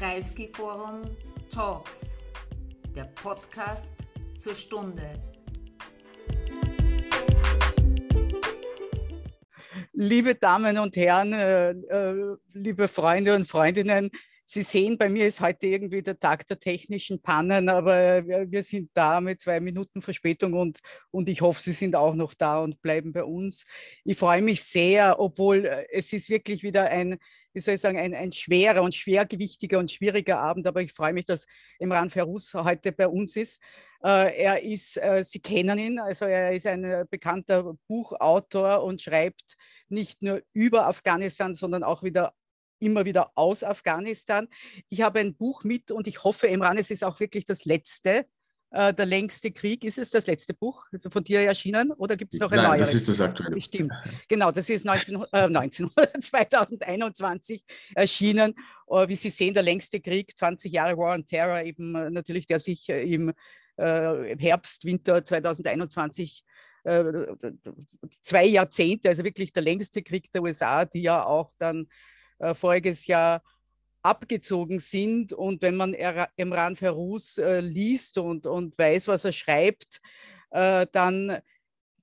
Kreisky Forum Talks, der Podcast zur Stunde. Liebe Damen und Herren, äh, äh, liebe Freunde und Freundinnen, Sie sehen, bei mir ist heute irgendwie der Tag der technischen Pannen, aber wir, sind da mit zwei Minuten Verspätung und, und ich hoffe, Sie sind auch noch da und bleiben bei uns. Ich freue mich sehr, obwohl äh, es ist wirklich wieder ein, wie soll ich sagen, ein, ein schwerer und schwergewichtiger und schwieriger Abend, aber ich freue mich, dass Imran Ferus heute bei uns ist. Äh, er ist, äh, Sie kennen ihn, also er ist ein bekannter Buchautor und schreibt nicht nur über Afghanistan, sondern auch wieder immer wieder aus Afghanistan. Ich habe ein Buch mit und ich hoffe, Emran, es ist auch wirklich das letzte. Äh, der längste Krieg, ist es das letzte Buch von dir erschienen oder gibt es noch ein neues? das ist das aktuelle. Stimmt. Genau, das ist 19, äh, 19, 2021 erschienen. Uh, wie Sie sehen, der längste Krieg, 20 Jahre War on Terror, eben uh, natürlich, der sich uh, im Herbst, Winter 2021 zwei Jahrzehnte, also wirklich der längste Krieg der USA, die ja auch dann äh, voriges Jahr abgezogen sind. Und wenn man Emran Feruz äh, liest und, und weiß, was er schreibt, äh, dann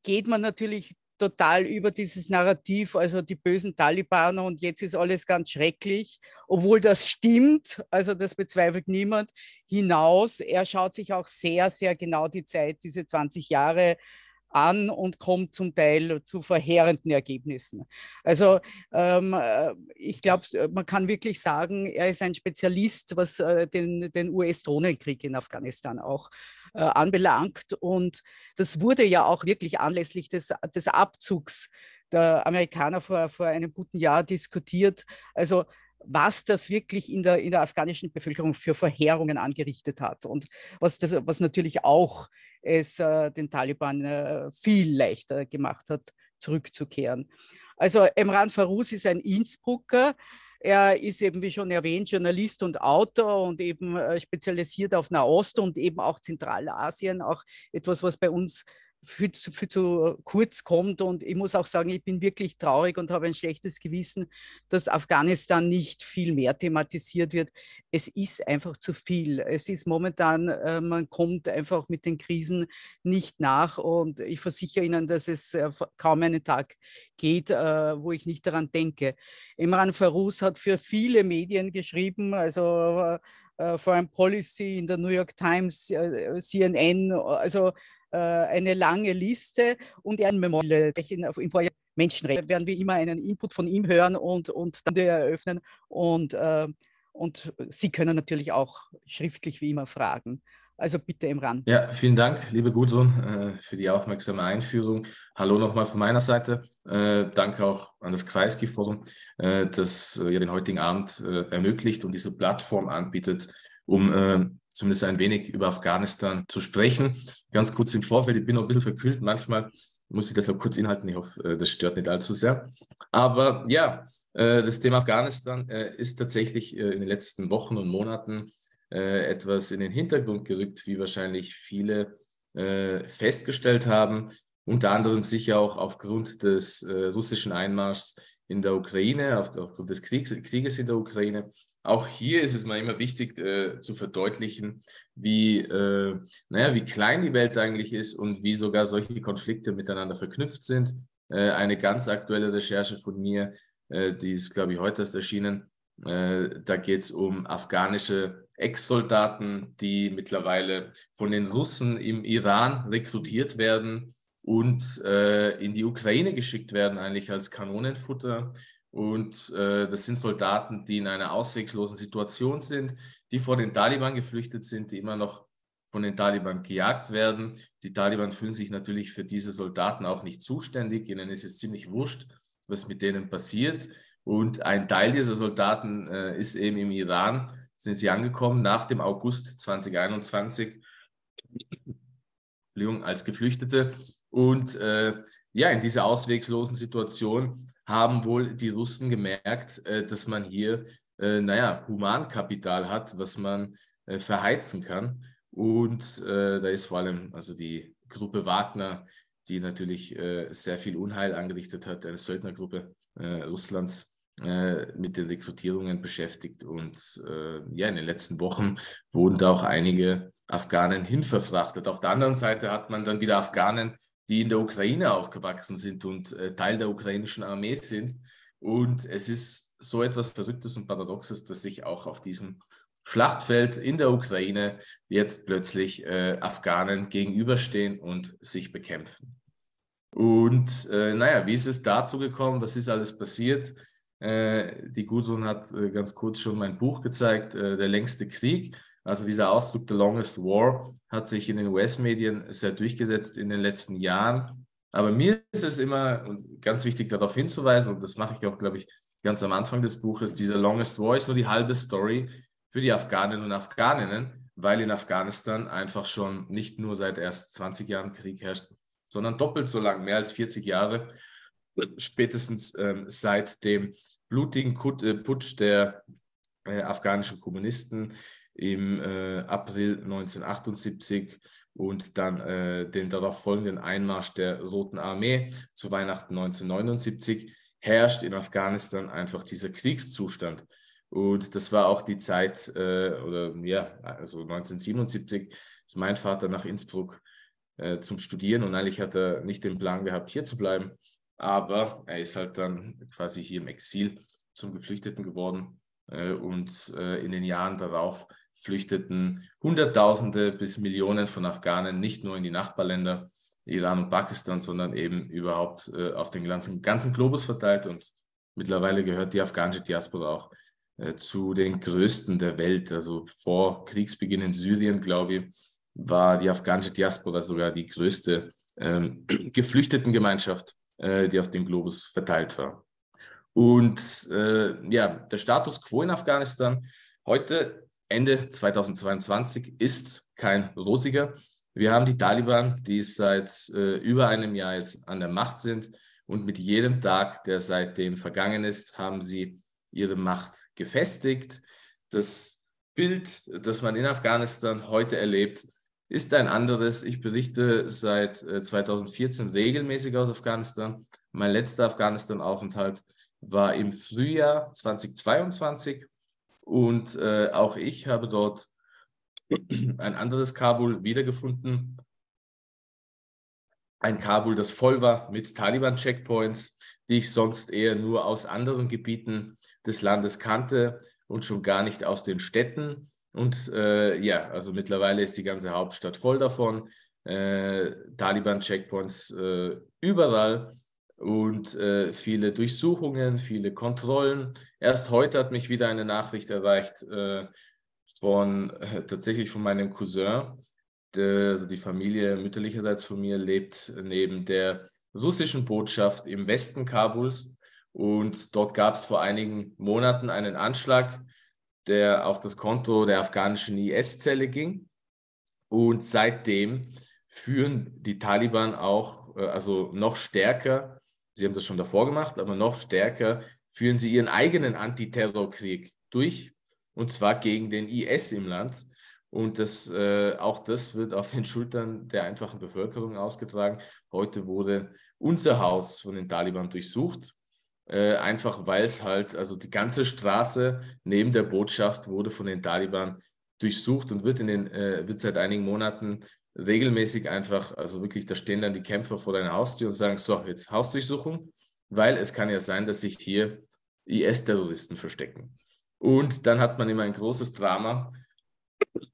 geht man natürlich total über dieses Narrativ, also die bösen Talibaner und jetzt ist alles ganz schrecklich, obwohl das stimmt, also das bezweifelt niemand, hinaus. Er schaut sich auch sehr, sehr genau die Zeit, diese 20 Jahre an und kommt zum Teil zu verheerenden Ergebnissen. Also ähm, äh, ich glaube, man kann wirklich sagen, er ist ein Spezialist, was äh, den, den US-Drohnenkrieg in Afghanistan auch äh, anbelangt. Und das wurde ja auch wirklich anlässlich des, des Abzugs der Amerikaner vor, vor einem guten Jahr diskutiert. Also was das wirklich in der, in der afghanischen Bevölkerung für Verheerungen angerichtet hat und was, das, was natürlich auch es äh, den Taliban äh, viel leichter gemacht hat, zurückzukehren. Also Emran Farus ist ein Innsbrucker. Er ist eben, wie schon erwähnt, Journalist und Autor und eben äh, spezialisiert auf Nahost und eben auch Zentralasien, auch etwas, was bei uns viel zu, viel zu kurz kommt. Und ich muss auch sagen, ich bin wirklich traurig und habe ein schlechtes Gewissen, dass Afghanistan nicht viel mehr thematisiert wird. Es ist einfach zu viel. Es ist momentan, äh, man kommt einfach mit den Krisen nicht nach. Und ich versichere Ihnen, dass es äh, kaum einen Tag geht, äh, wo ich nicht daran denke. Imran Farus hat für viele Medien geschrieben, also Foreign Policy in der New York Times, CNN, also äh, eine lange Liste und ein Memorial im Vorjahr Menschenrechte werden wir immer einen Input von ihm hören und, und dann eröffnen. Und, äh, und Sie können natürlich auch schriftlich wie immer fragen. Also bitte im Rand. Ja, vielen Dank, liebe Gudrun, äh, für die aufmerksame Einführung. Hallo nochmal von meiner Seite. Äh, danke auch an das Kreisky-Forum, äh, das ja den heutigen Abend ermöglicht und diese Plattform anbietet, um zumindest ein wenig über Afghanistan zu sprechen. Ganz kurz im Vorfeld, ich bin noch ein bisschen verkühlt. Manchmal muss ich das auch kurz inhalten. Ich hoffe, äh, das stört nicht allzu sehr. Aber ja, äh, das Thema Afghanistan äh, ist tatsächlich in den letzten Wochen und Monaten etwas in den Hintergrund gerückt, wie wahrscheinlich viele festgestellt haben. Unter anderem sicher auch aufgrund des russischen Einmarschs in der Ukraine, aufgrund des Kriegs, Krieges in der Ukraine auch hier ist es mal immer wichtig äh, zu verdeutlichen, wie, äh, naja, wie klein die Welt eigentlich ist und wie sogar solche Konflikte miteinander verknüpft sind. Äh, eine ganz aktuelle Recherche von mir, äh, die ist, glaube ich, heute erst erschienen. Äh, da geht es um afghanische Ex-Soldaten, die mittlerweile von den Russen im Iran rekrutiert werden und äh, in die Ukraine geschickt werden, eigentlich als Kanonenfutter und äh, das sind Soldaten, die in einer ausweglosen Situation sind, die vor den Taliban geflüchtet sind, die immer noch von den Taliban gejagt werden. Die Taliban fühlen sich natürlich für diese Soldaten auch nicht zuständig. Ihnen ist es ziemlich wurscht, was mit denen passiert. Und ein Teil dieser Soldaten äh, ist eben im Iran, sind sie angekommen nach dem August 2021 als Geflüchtete. Und äh, ja, in dieser ausweglosen Situation haben wohl die Russen gemerkt, äh, dass man hier, äh, naja, Humankapital hat, was man äh, verheizen kann. Und da ist vor allem also die Gruppe Wagner, die natürlich sehr viel Unheil angerichtet hat, eine Söldnergruppe Russlands, mit den Rekrutierungen beschäftigt. Und äh, ja, in den letzten Wochen wurden da auch einige Afghanen hinverfrachtet. Auf der anderen Seite hat man dann wieder Afghanen, die in der Ukraine aufgewachsen sind und äh, Teil der ukrainischen Armee sind. Und es ist so etwas Verrücktes und Paradoxes, dass sich auch auf diesem Schlachtfeld in der Ukraine jetzt plötzlich äh, Afghanen gegenüberstehen und sich bekämpfen. Und äh, naja, wie ist es dazu gekommen? Was ist alles passiert? Äh, die Gudrun hat äh, ganz kurz schon mein Buch gezeigt, äh, Der längste Krieg. Also dieser Auszug The Longest War hat sich in den US-Medien sehr durchgesetzt in den letzten Jahren. Aber mir ist es immer ganz wichtig darauf hinzuweisen, und das mache ich auch, glaube ich, ganz am Anfang des Buches, dieser Longest War ist nur die halbe Story für die Afghaninnen und Afghaninnen, weil in Afghanistan einfach schon nicht nur seit erst 20 Jahren Krieg herrscht, sondern doppelt so lang, mehr als 40 Jahre, spätestens ähm, seit dem blutigen äh, Putsch der äh, afghanischen Kommunisten im äh, April 1978 und dann äh, den darauf folgenden Einmarsch der Roten Armee zu Weihnachten 1979 herrscht in Afghanistan einfach dieser Kriegszustand. Und das war auch die Zeit, äh, oder ja, also 1977 ist mein Vater nach Innsbruck äh, zum Studieren und eigentlich hat er nicht den Plan gehabt, hier zu bleiben, aber er ist halt dann quasi hier im Exil zum Geflüchteten geworden äh, und äh, in den Jahren darauf flüchteten Hunderttausende bis Millionen von Afghanen nicht nur in die Nachbarländer Iran und Pakistan, sondern eben überhaupt äh, auf den ganzen, ganzen Globus verteilt und mittlerweile gehört die afghanische Diaspora auch äh, zu den größten der Welt. Also vor Kriegsbeginn in Syrien, glaube ich, war die afghanische Diaspora sogar die größte ähm, Geflüchtetengemeinschaft, äh, die auf dem Globus verteilt war. Und äh, ja, der Status quo in Afghanistan heute, Ende 2022, ist kein rosiger. Wir haben die Taliban, die seit äh, über einem Jahr jetzt an der Macht sind. Und mit jedem Tag, der seitdem vergangen ist, haben sie ihre Macht gefestigt. Das Bild, das man in Afghanistan heute erlebt, ist ein anderes. Ich berichte seit 2014 äh, regelmäßig aus Afghanistan. Mein letzter Afghanistan-Aufenthalt war im Frühjahr 2022 und äh, auch ich habe dort ein anderes Kabul wiedergefunden. Ein Kabul, das voll war mit Taliban-Checkpoints, die ich sonst eher nur aus anderen Gebieten des Landes kannte und schon gar nicht aus den Städten. Und äh, ja, also mittlerweile ist die ganze Hauptstadt voll davon. Äh, Taliban-Checkpoints äh, überall und äh, viele Durchsuchungen, viele Kontrollen. Erst heute hat mich wieder eine Nachricht erreicht äh, von äh, tatsächlich von meinem Cousin. Der, also die Familie mütterlicherseits von mir lebt neben der russischen Botschaft im Westen Kabuls. Und dort gab es vor einigen Monaten einen Anschlag, der auf das Konto der afghanischen IS-Zelle ging. Und seitdem führen die Taliban auch, äh, also noch stärker, sie haben das schon davor gemacht, aber noch stärker führen sie ihren eigenen Antiterrorkrieg durch, und zwar gegen den IS im Land. Und das, äh, auch das wird auf den Schultern der einfachen Bevölkerung ausgetragen. Heute wurde unser Haus von den Taliban durchsucht. Äh, einfach weil es halt, also die ganze Straße neben der Botschaft wurde von den Taliban durchsucht und wird, in den, äh, wird seit einigen Monaten regelmäßig einfach, also wirklich, da stehen dann die Kämpfer vor deiner Haustür und sagen, so, jetzt Hausdurchsuchung, weil es kann ja sein, dass sich hier IS-Terroristen verstecken. Und dann hat man immer ein großes Drama,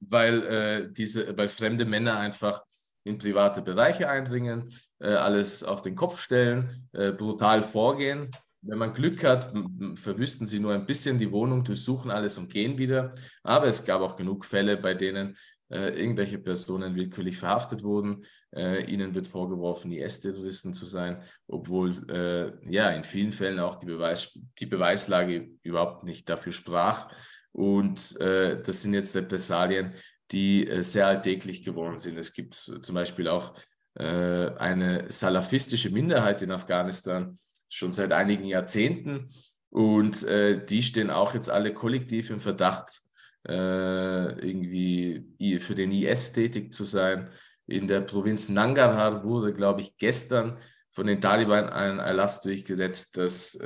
weil, äh, diese, weil fremde Männer einfach in private Bereiche eindringen, äh, alles auf den Kopf stellen, äh, brutal vorgehen. Wenn man Glück hat, verwüsten sie nur ein bisschen die Wohnung, durchsuchen alles und gehen wieder. Aber es gab auch genug Fälle, bei denen irgendwelche Personen willkürlich verhaftet wurden. Äh, ihnen wird vorgeworfen, IS-Terroristen zu sein, obwohl äh, ja in vielen Fällen auch die, Beweis, die Beweislage überhaupt nicht dafür sprach. Und äh, das sind jetzt Repressalien, die äh, sehr alltäglich geworden sind. Es gibt zum Beispiel auch äh, eine salafistische Minderheit in Afghanistan schon seit einigen Jahrzehnten und äh, die stehen auch jetzt alle kollektiv im Verdacht, irgendwie für den IS tätig zu sein. In der Provinz Nangarhar wurde, glaube ich, gestern von den Taliban ein Erlass durchgesetzt, dass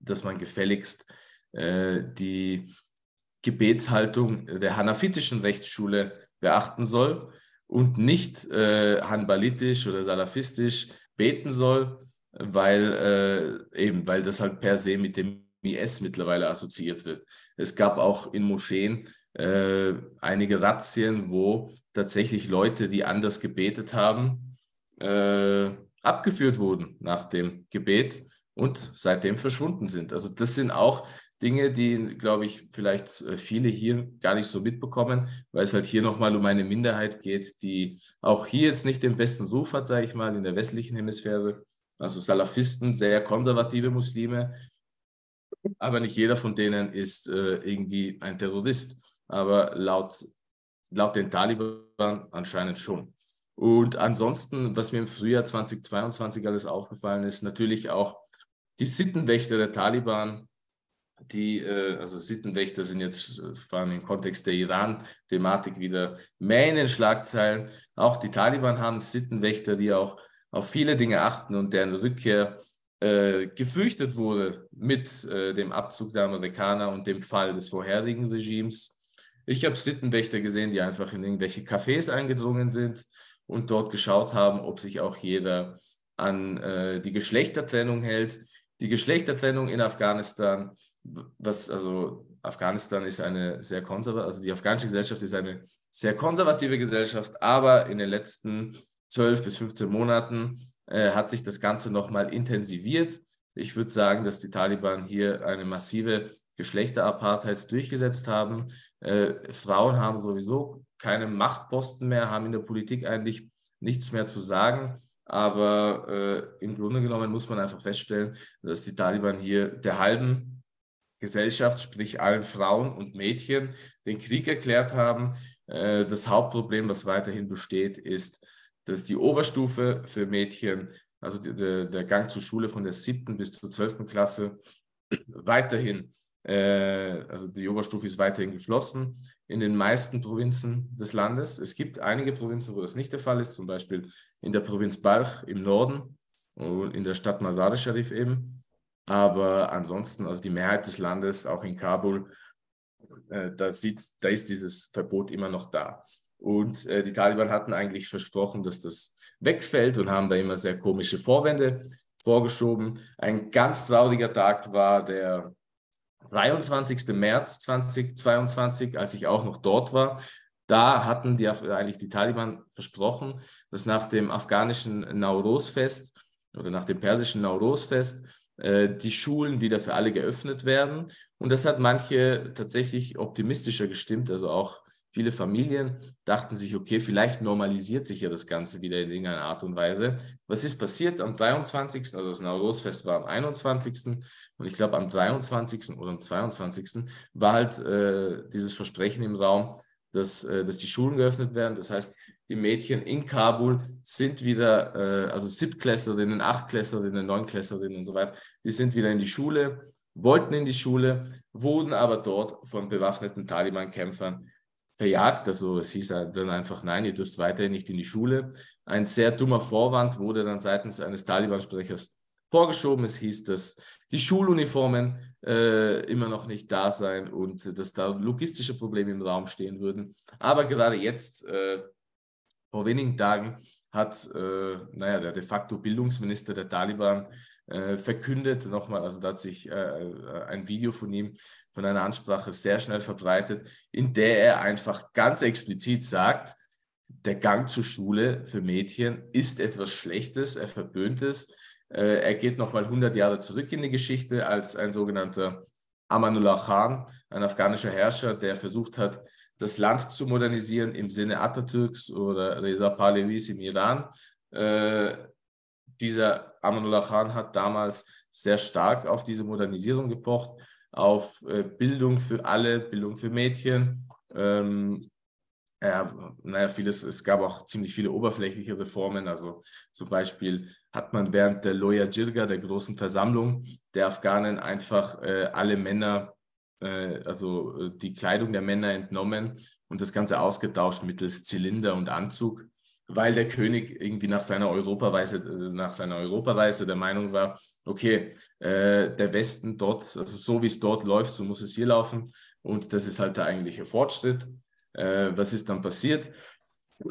dass man gefälligst äh, die Gebetshaltung der hanafitischen Rechtsschule beachten soll und nicht äh, hanbalitisch oder salafistisch beten soll, weil äh, eben, weil das halt per se mit dem IS mittlerweile assoziiert wird. Es gab auch in Moscheen äh, einige Razzien, wo tatsächlich Leute, die anders gebetet haben, äh, abgeführt wurden nach dem Gebet und seitdem verschwunden sind. Also das sind auch Dinge, die, glaube ich, vielleicht äh, viele hier gar nicht so mitbekommen, weil es halt hier nochmal um eine Minderheit geht, die auch hier jetzt nicht den besten Ruf hat, sage ich mal, in der westlichen Hemisphäre. Also Salafisten, sehr konservative Muslime, aber nicht jeder von denen ist äh, irgendwie ein Terrorist. Aber laut, laut den Taliban anscheinend schon. Und ansonsten, was mir im Frühjahr 2022 alles aufgefallen ist, natürlich auch die Sittenwächter der Taliban, die, äh, also Sittenwächter sind jetzt äh, vor allem im Kontext der Iran-Thematik wieder mehr in den Schlagzeilen. Auch die Taliban haben Sittenwächter, die auch auf viele Dinge achten und deren Rückkehr äh, gefürchtet wurde mit äh, dem Abzug der Amerikaner und dem Fall des vorherigen Regimes. Ich habe Sittenwächter gesehen, die einfach in irgendwelche Cafés eingedrungen sind und dort geschaut haben, ob sich auch jeder an äh, die Geschlechtertrennung hält. Die Geschlechtertrennung in Afghanistan, was also Afghanistan ist eine sehr konservative, also die afghanische Gesellschaft ist eine sehr konservative Gesellschaft, aber in den letzten 12 bis 15 Monaten äh, hat sich das Ganze nochmal intensiviert. Ich würde sagen, dass die Taliban hier eine massive Geschlechterapartheit durchgesetzt haben. Äh, Frauen haben sowieso keine Machtposten mehr, haben in der Politik eigentlich nichts mehr zu sagen. Aber äh, im Grunde genommen muss man einfach feststellen, dass die Taliban hier der halben Gesellschaft, sprich allen Frauen und Mädchen, den Krieg erklärt haben. Äh, das Hauptproblem, was weiterhin besteht, ist, dass die Oberstufe für Mädchen, also die, der, der Gang zur Schule von der siebten bis zur zwölften Klasse, weiterhin äh, also die Oberstufe ist weiterhin geschlossen in den meisten Provinzen des Landes. Es gibt einige Provinzen, wo das nicht der Fall ist, zum Beispiel in der Provinz Balch im Norden und in der Stadt Mazar Sharif eben. Aber ansonsten, also die Mehrheit des Landes, auch in Kabul, äh, da, sieht, da ist dieses Verbot immer noch da. Und äh, die Taliban hatten eigentlich versprochen, dass das wegfällt und haben da immer sehr komische Vorwände vorgeschoben. Ein ganz trauriger Tag war der 23. März 2022, als ich auch noch dort war, da hatten die, eigentlich die Taliban versprochen, dass nach dem afghanischen Nauruz-Fest oder nach dem persischen Nauruz-Fest äh, die Schulen wieder für alle geöffnet werden. Und das hat manche tatsächlich optimistischer gestimmt, also auch Viele Familien dachten sich, okay, vielleicht normalisiert sich ja das Ganze wieder in irgendeiner Art und Weise. Was ist passiert am 23., also das Naurosfest war am 21. und ich glaube am 23. oder am 22. war halt äh, dieses Versprechen im Raum, dass, äh, dass die Schulen geöffnet werden. Das heißt, die Mädchen in Kabul sind wieder, äh, also Siebtklässlerinnen, Achtklässlerinnen, Neunklässlerinnen und so weiter, die sind wieder in die Schule, wollten in die Schule, wurden aber dort von bewaffneten Taliban-Kämpfern verjagt. Also es hieß dann einfach, nein, ihr dürft weiterhin nicht in die Schule. Ein sehr dummer Vorwand wurde dann seitens eines Taliban-Sprechers vorgeschoben. Es hieß, dass die Schuluniformen äh, immer noch nicht da seien und dass da logistische Probleme im Raum stehen würden. Aber gerade jetzt, äh, vor wenigen Tagen, hat äh, naja, der de facto Bildungsminister der Taliban verkündet nochmal, also da hat sich äh, äh, ein Video von ihm, von einer Ansprache sehr schnell verbreitet, in der er einfach ganz explizit sagt, der Gang zur Schule für Mädchen ist etwas Schlechtes, er verböhnt es. Äh, er geht nochmal 100 Jahre zurück in die Geschichte als ein sogenannter Amanullah Khan, ein afghanischer Herrscher, der versucht hat, das Land zu modernisieren im Sinne Atatürks oder Reza Pahlavis im Iran. Äh, dieser Amanullah Khan hat damals sehr stark auf diese Modernisierung gepocht, auf äh, Bildung für alle, Bildung für Mädchen. Ähm, ja, naja, vieles, es gab auch ziemlich viele oberflächliche Reformen. Also zum Beispiel hat man während der Loya Jirga, der großen Versammlung der Afghanen, einfach äh, alle Männer, äh, also äh, die Kleidung der Männer entnommen und das Ganze ausgetauscht mittels Zylinder und Anzug. Weil der König irgendwie nach seiner Europareise, nach seiner Europareise der Meinung war, okay, äh, der Westen dort, also so wie es dort läuft, so muss es hier laufen. Und das ist halt der eigentliche Fortschritt. Äh, was ist dann passiert?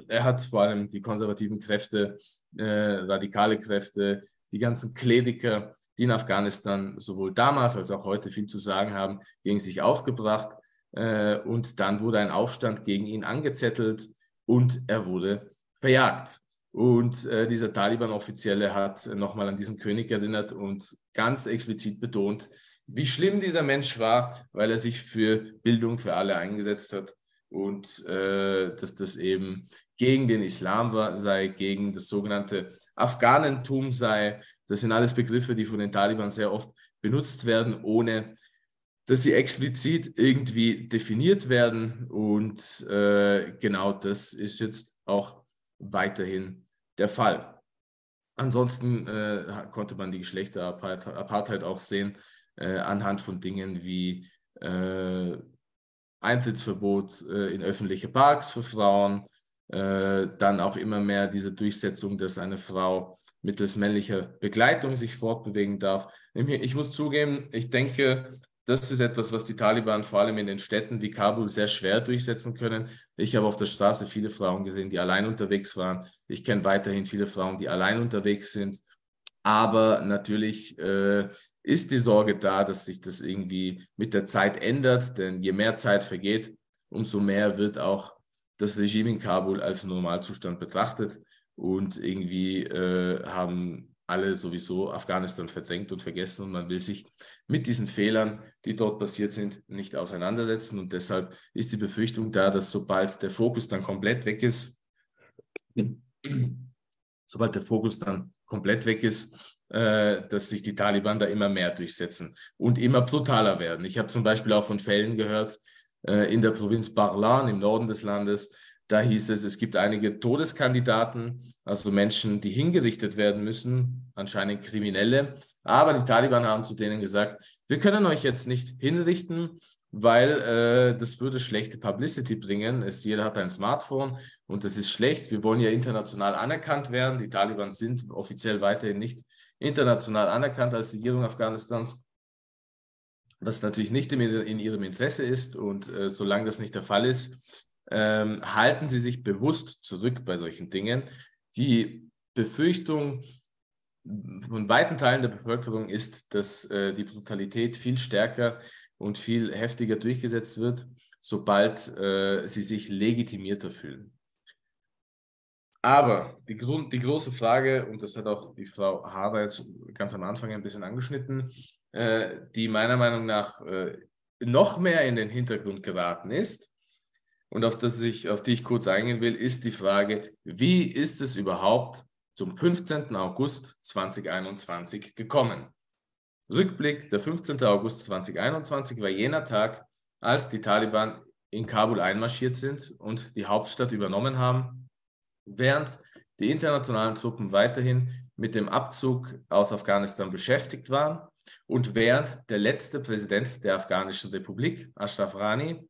Er hat vor allem die konservativen Kräfte, äh, radikale Kräfte, die ganzen Kleriker, die in Afghanistan sowohl damals als auch heute viel zu sagen haben, gegen sich aufgebracht. Äh, und dann wurde ein Aufstand gegen ihn angezettelt und er wurde verjagt. Und äh, dieser Taliban-Offizielle hat nochmal an diesen König erinnert und ganz explizit betont, wie schlimm dieser Mensch war, weil er sich für Bildung für alle eingesetzt hat und äh, dass das eben gegen den Islam war, sei, gegen das sogenannte Afghanentum sei. Das sind alles Begriffe, die von den Taliban sehr oft benutzt werden, ohne dass sie explizit irgendwie definiert werden. Und äh, genau das ist jetzt auch weiterhin der Fall. Ansonsten äh, konnte man die Geschlechterapartheit auch sehen äh, anhand von Dingen wie äh, Eintrittsverbot äh, in öffentliche Parks für Frauen, äh, dann auch immer mehr diese Durchsetzung, dass eine Frau mittels männlicher Begleitung sich fortbewegen darf. Ich muss zugeben, ich denke, das ist etwas, was die Taliban vor allem in den Städten wie Kabul sehr schwer durchsetzen können. Ich habe auf der Straße viele Frauen gesehen, die allein unterwegs waren. Ich kenne weiterhin viele Frauen, die allein unterwegs sind. Aber natürlich äh, ist die Sorge da, dass sich das irgendwie mit der Zeit ändert. Denn je mehr Zeit vergeht, umso mehr wird auch das Regime in Kabul als Normalzustand betrachtet. Und irgendwie äh, haben alle sowieso Afghanistan verdrängt und vergessen und man will sich mit diesen Fehlern, die dort passiert sind, nicht auseinandersetzen. Und deshalb ist die Befürchtung da, dass sobald der Fokus dann komplett weg ist, sobald der Fokus dann komplett weg ist, äh, dass sich die Taliban da immer mehr durchsetzen und immer brutaler werden. Ich habe zum Beispiel auch von Fällen gehört äh, in der Provinz Barlan im Norden des Landes, da hieß es, es gibt einige Todeskandidaten, also Menschen, die hingerichtet werden müssen, anscheinend Kriminelle. Aber die Taliban haben zu denen gesagt, wir können euch jetzt nicht hinrichten, weil äh, das würde schlechte Publicity bringen. Es, jeder hat ein Smartphone und das ist schlecht. Wir wollen ja international anerkannt werden. Die Taliban sind offiziell weiterhin nicht international anerkannt als Regierung Afghanistans was natürlich nicht in, ihrem Interesse ist. Und äh, solange das nicht der Fall ist, ähm, halten Sie sich bewusst zurück bei solchen Dingen. Die Befürchtung von weiten Teilen der Bevölkerung ist, dass äh, die Brutalität viel stärker und viel heftiger durchgesetzt wird, sobald äh, sie sich legitimierter fühlen. Aber die, Grund, die große Frage, und das hat auch die Frau Haber jetzt ganz am Anfang ein bisschen angeschnitten, äh, die meiner Meinung nach äh, noch mehr in den Hintergrund geraten ist, und auf, das ich, auf die ich kurz eingehen will, ist die Frage, wie ist es überhaupt zum 15. August 2021 gekommen? Rückblick, der 15. August 2021 war jener Tag, als die Taliban in Kabul einmarschiert sind und die Hauptstadt übernommen haben, während die internationalen Truppen weiterhin mit dem Abzug aus Afghanistan beschäftigt waren und während der letzte Präsident der Afghanischen Republik, Ashraf Rani,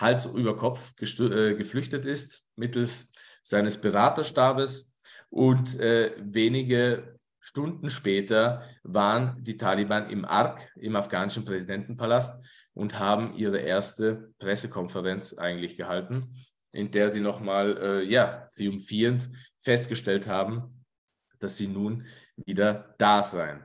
Hals über Kopf äh, geflüchtet ist mittels seines Beraterstabes und äh, wenige Stunden später waren die Taliban im Ark, im afghanischen Präsidentenpalast und haben ihre erste Pressekonferenz eigentlich gehalten, in der sie nochmal äh, ja, triumphierend festgestellt haben, dass sie nun wieder da seien.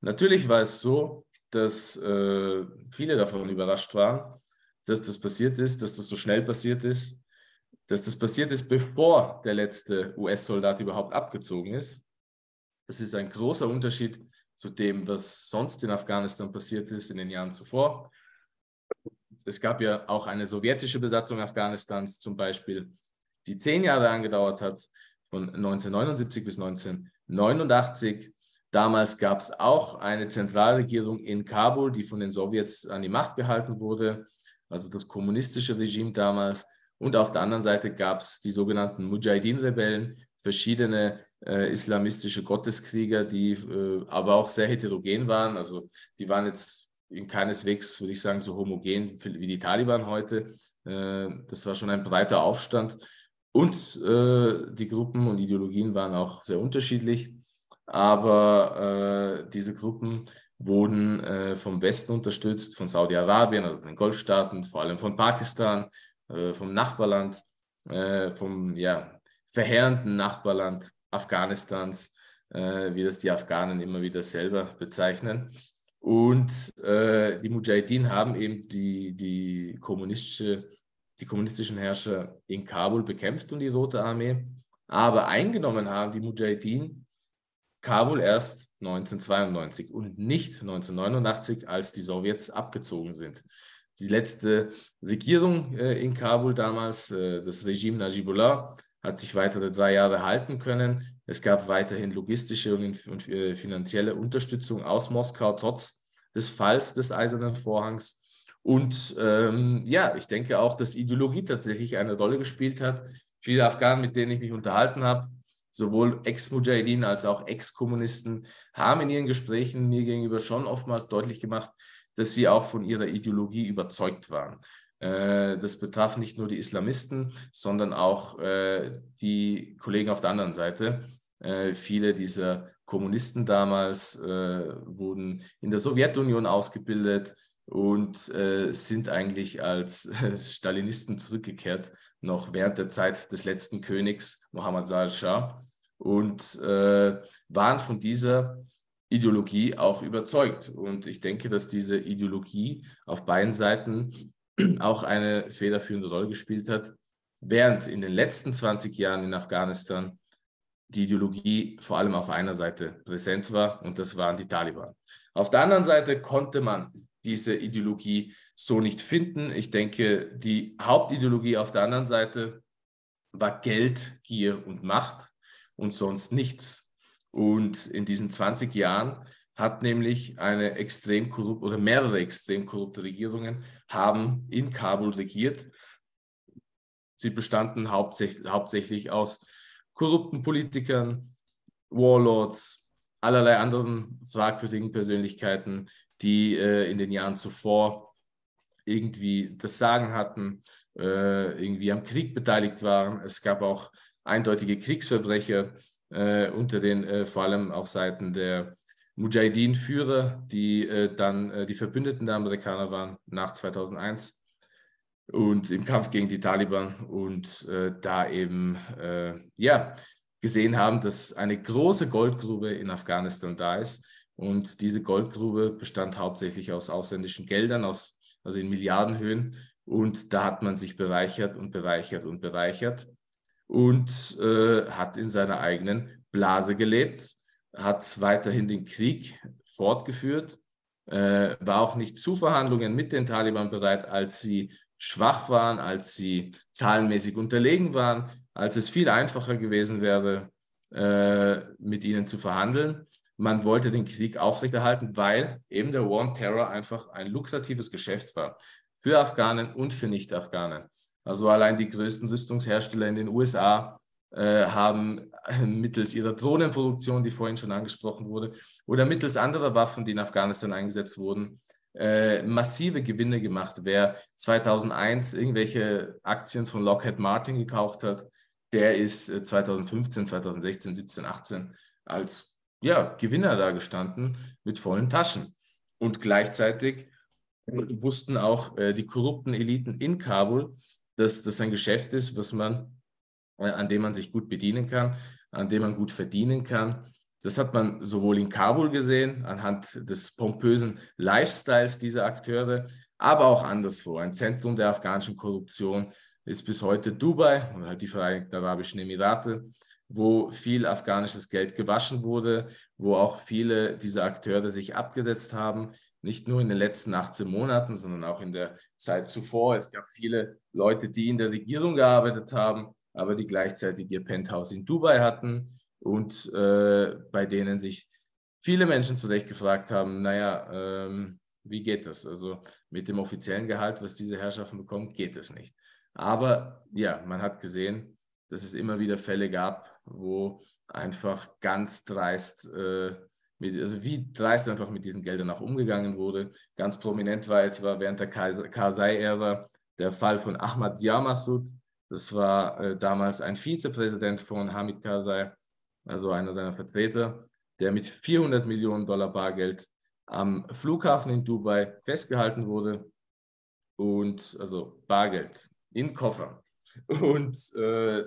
Natürlich war es so, dass äh, viele davon überrascht waren, dass das passiert ist, dass das so schnell passiert ist, dass das passiert ist, bevor der letzte US-Soldat überhaupt abgezogen ist. Das ist ein großer Unterschied zu dem, was sonst in Afghanistan passiert ist in den Jahren zuvor. Es gab ja auch eine sowjetische Besatzung Afghanistans zum Beispiel, die zehn Jahre angedauert hat, von 1979 bis 1989. Damals gab es auch eine Zentralregierung in Kabul, die von den Sowjets an die Macht gehalten wurde also das kommunistische Regime damals. Und auf der anderen Seite gab es die sogenannten Mujahideen-Rebellen, verschiedene äh, islamistische Gotteskrieger, die äh, aber auch sehr heterogen waren. Also die waren jetzt in keineswegs, würde ich sagen, so homogen wie die Taliban heute. Äh, das war schon ein breiter Aufstand. Und äh, die Gruppen und Ideologien waren auch sehr unterschiedlich. Aber äh, diese Gruppen wurden äh, vom Westen unterstützt, von Saudi-Arabien, also den Golfstaaten, vor allem von Pakistan, äh, vom Nachbarland, äh, vom ja, verheerenden Nachbarland Afghanistans, äh, wie das die Afghanen immer wieder selber bezeichnen. Und äh, die Mujahideen haben eben die, die, kommunistische, die kommunistischen Herrscher in Kabul bekämpft und die Rote Armee. Aber eingenommen haben die Mujahideen Kabul erst 1992 und nicht 1989, als die Sowjets abgezogen sind. Die letzte Regierung äh, in Kabul damals, äh, das Regime Najibullah, hat sich weitere drei Jahre halten können. Es gab weiterhin logistische und, und äh, finanzielle Unterstützung aus Moskau, trotz des Falls des Eisernen Vorhangs. Und ähm, ja, ich denke auch, dass Ideologie tatsächlich eine Rolle gespielt hat. Viele Afghanen, mit denen ich mich unterhalten habe, sowohl Ex-Mujahideen als auch Ex-Kommunisten haben in ihren Gesprächen mir gegenüber schon oftmals deutlich gemacht, dass sie auch von ihrer Ideologie überzeugt waren. Äh, das betraf nicht nur die Islamisten, sondern auch äh, die Kollegen auf der anderen Seite. Äh, viele dieser Kommunisten damals wurden in der Sowjetunion ausgebildet und sind eigentlich als Stalinisten zurückgekehrt, noch während der Zeit des letzten Königs Mohammad Sal Shah und äh, waren von dieser Ideologie auch überzeugt. Und ich denke, dass diese Ideologie auf beiden Seiten auch eine federführende Rolle gespielt hat, während in den letzten 20 Jahren in Afghanistan die Ideologie vor allem auf einer Seite präsent war und das waren die Taliban. Auf der anderen Seite konnte man diese Ideologie so nicht finden. Ich denke, die Hauptideologie auf der anderen Seite war Geld, Gier und Macht und sonst nichts. Und in diesen 20 Jahren hat nämlich eine extrem korrupte oder mehrere extrem korrupte Regierungen haben in Kabul regiert. Sie bestanden hauptsächlich, hauptsächlich aus korrupten Politikern, Warlords, allerlei anderen fragwürdigen Persönlichkeiten, die äh, in den Jahren zuvor irgendwie das Sagen hatten, äh, irgendwie am Krieg beteiligt waren. Es gab auch eindeutige Kriegsverbrecher äh, unter den, äh, vor allem auf Seiten der Mujahideen-Führer, die äh, dann äh, die Verbündeten der Amerikaner waren nach 2001 und im Kampf gegen die Taliban und da eben ja, gesehen haben, dass eine große Goldgrube in Afghanistan da ist. Und diese Goldgrube bestand hauptsächlich aus ausländischen Geldern, aus, also in Milliardenhöhen. Und da hat man sich bereichert und bereichert und bereichert und äh, hat in seiner eigenen Blase gelebt, hat weiterhin den Krieg fortgeführt, äh, war auch nicht zu Verhandlungen mit den Taliban bereit, als sie schwach waren, als sie zahlenmäßig unterlegen waren, als es viel einfacher gewesen wäre, äh, mit ihnen zu verhandeln. Man wollte den Krieg aufrechterhalten, weil eben der War on Terror einfach ein lukratives Geschäft war für Afghanen und für Nicht-Afghanen. Also allein die größten Rüstungshersteller in den USA äh, haben äh, mittels ihrer Drohnenproduktion, die vorhin schon angesprochen wurde, oder mittels anderer Waffen, die in Afghanistan eingesetzt wurden, äh, massive Gewinne gemacht. Wer 2001 irgendwelche Aktien von Lockheed Martin gekauft hat, der ist 2015, 2016, 17, 18 als ja, Gewinner da gestanden mit vollen Taschen. Und gleichzeitig wussten auch äh, die korrupten Eliten in Kabul, dass das ein Geschäft ist, was man, äh, an dem man sich gut bedienen kann, an dem man gut verdienen kann. Das hat man sowohl in Kabul gesehen, anhand des pompösen Lifestyles dieser Akteure, aber auch anderswo. Ein Zentrum der afghanischen Korruption ist bis heute Dubai oder halt die Vereinigten Arabischen Emirate, wo viel afghanisches Geld gewaschen wurde, wo auch viele dieser Akteure sich abgesetzt haben, nicht nur in den letzten 18 Monaten, sondern auch in der Zeit zuvor. Es gab viele Leute, die in der Regierung gearbeitet haben, aber die gleichzeitig ihr Penthouse in Dubai hatten und äh, bei denen sich viele Menschen zurecht gefragt haben, naja, ähm, wie geht das? Also mit dem offiziellen Gehalt, was diese Herrschaften bekommen, geht es nicht. Aber ja, man hat gesehen, dass es immer wieder Fälle gab, wo einfach ganz dreist äh, mit, also wie dreist einfach mit diesen Geldern auch umgegangen wurde. Ganz prominent war etwa während der Karzai-Ära der Fall von Ahmad Ziamasud, Das war äh, damals ein Vizepräsident von Hamid Karzai, also einer seiner Vertreter, der mit 400 Millionen Dollar Bargeld am Flughafen in Dubai festgehalten wurde und also Bargeld in Koffer. Und äh,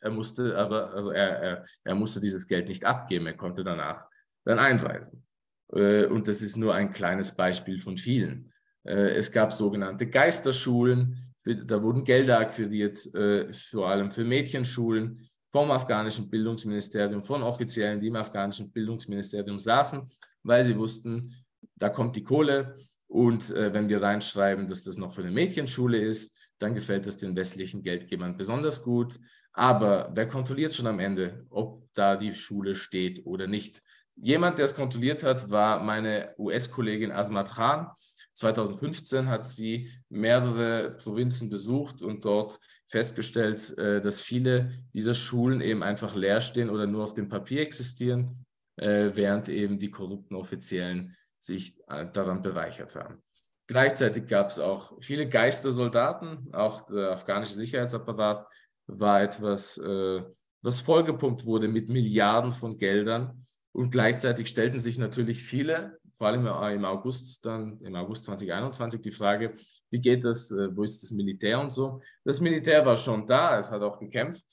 er musste aber, also er, er, er musste dieses Geld nicht abgeben, er konnte danach dann einreisen. Äh, und das ist nur ein kleines Beispiel von vielen. Äh, es gab sogenannte Geisterschulen, da wurden Gelder akquiriert, äh, vor allem für Mädchenschulen vom afghanischen Bildungsministerium, von Offiziellen, die im afghanischen Bildungsministerium saßen, weil sie wussten, da kommt die Kohle und wenn wir reinschreiben, dass das noch für eine Mädchenschule ist, dann gefällt es den westlichen Geldgebern besonders gut. Aber wer kontrolliert schon am Ende, ob da die Schule steht oder nicht? Jemand, der es kontrolliert hat, war meine US-Kollegin Asmat Khan. 2015 hat sie mehrere Provinzen besucht und dort festgestellt, äh, dass viele dieser Schulen eben einfach leer stehen oder nur auf dem Papier existieren, äh, während eben die korrupten Offiziellen sich äh, daran bereichert haben. Gleichzeitig gab es auch viele Geistersoldaten, auch der afghanische Sicherheitsapparat war etwas, was vollgepumpt wurde mit Milliarden von Geldern und gleichzeitig stellten sich natürlich viele, vor allem im August, dann im August 2021, die Frage, wie geht das, äh, wo ist das Militär und so. Das Militär war schon da, es hat auch gekämpft,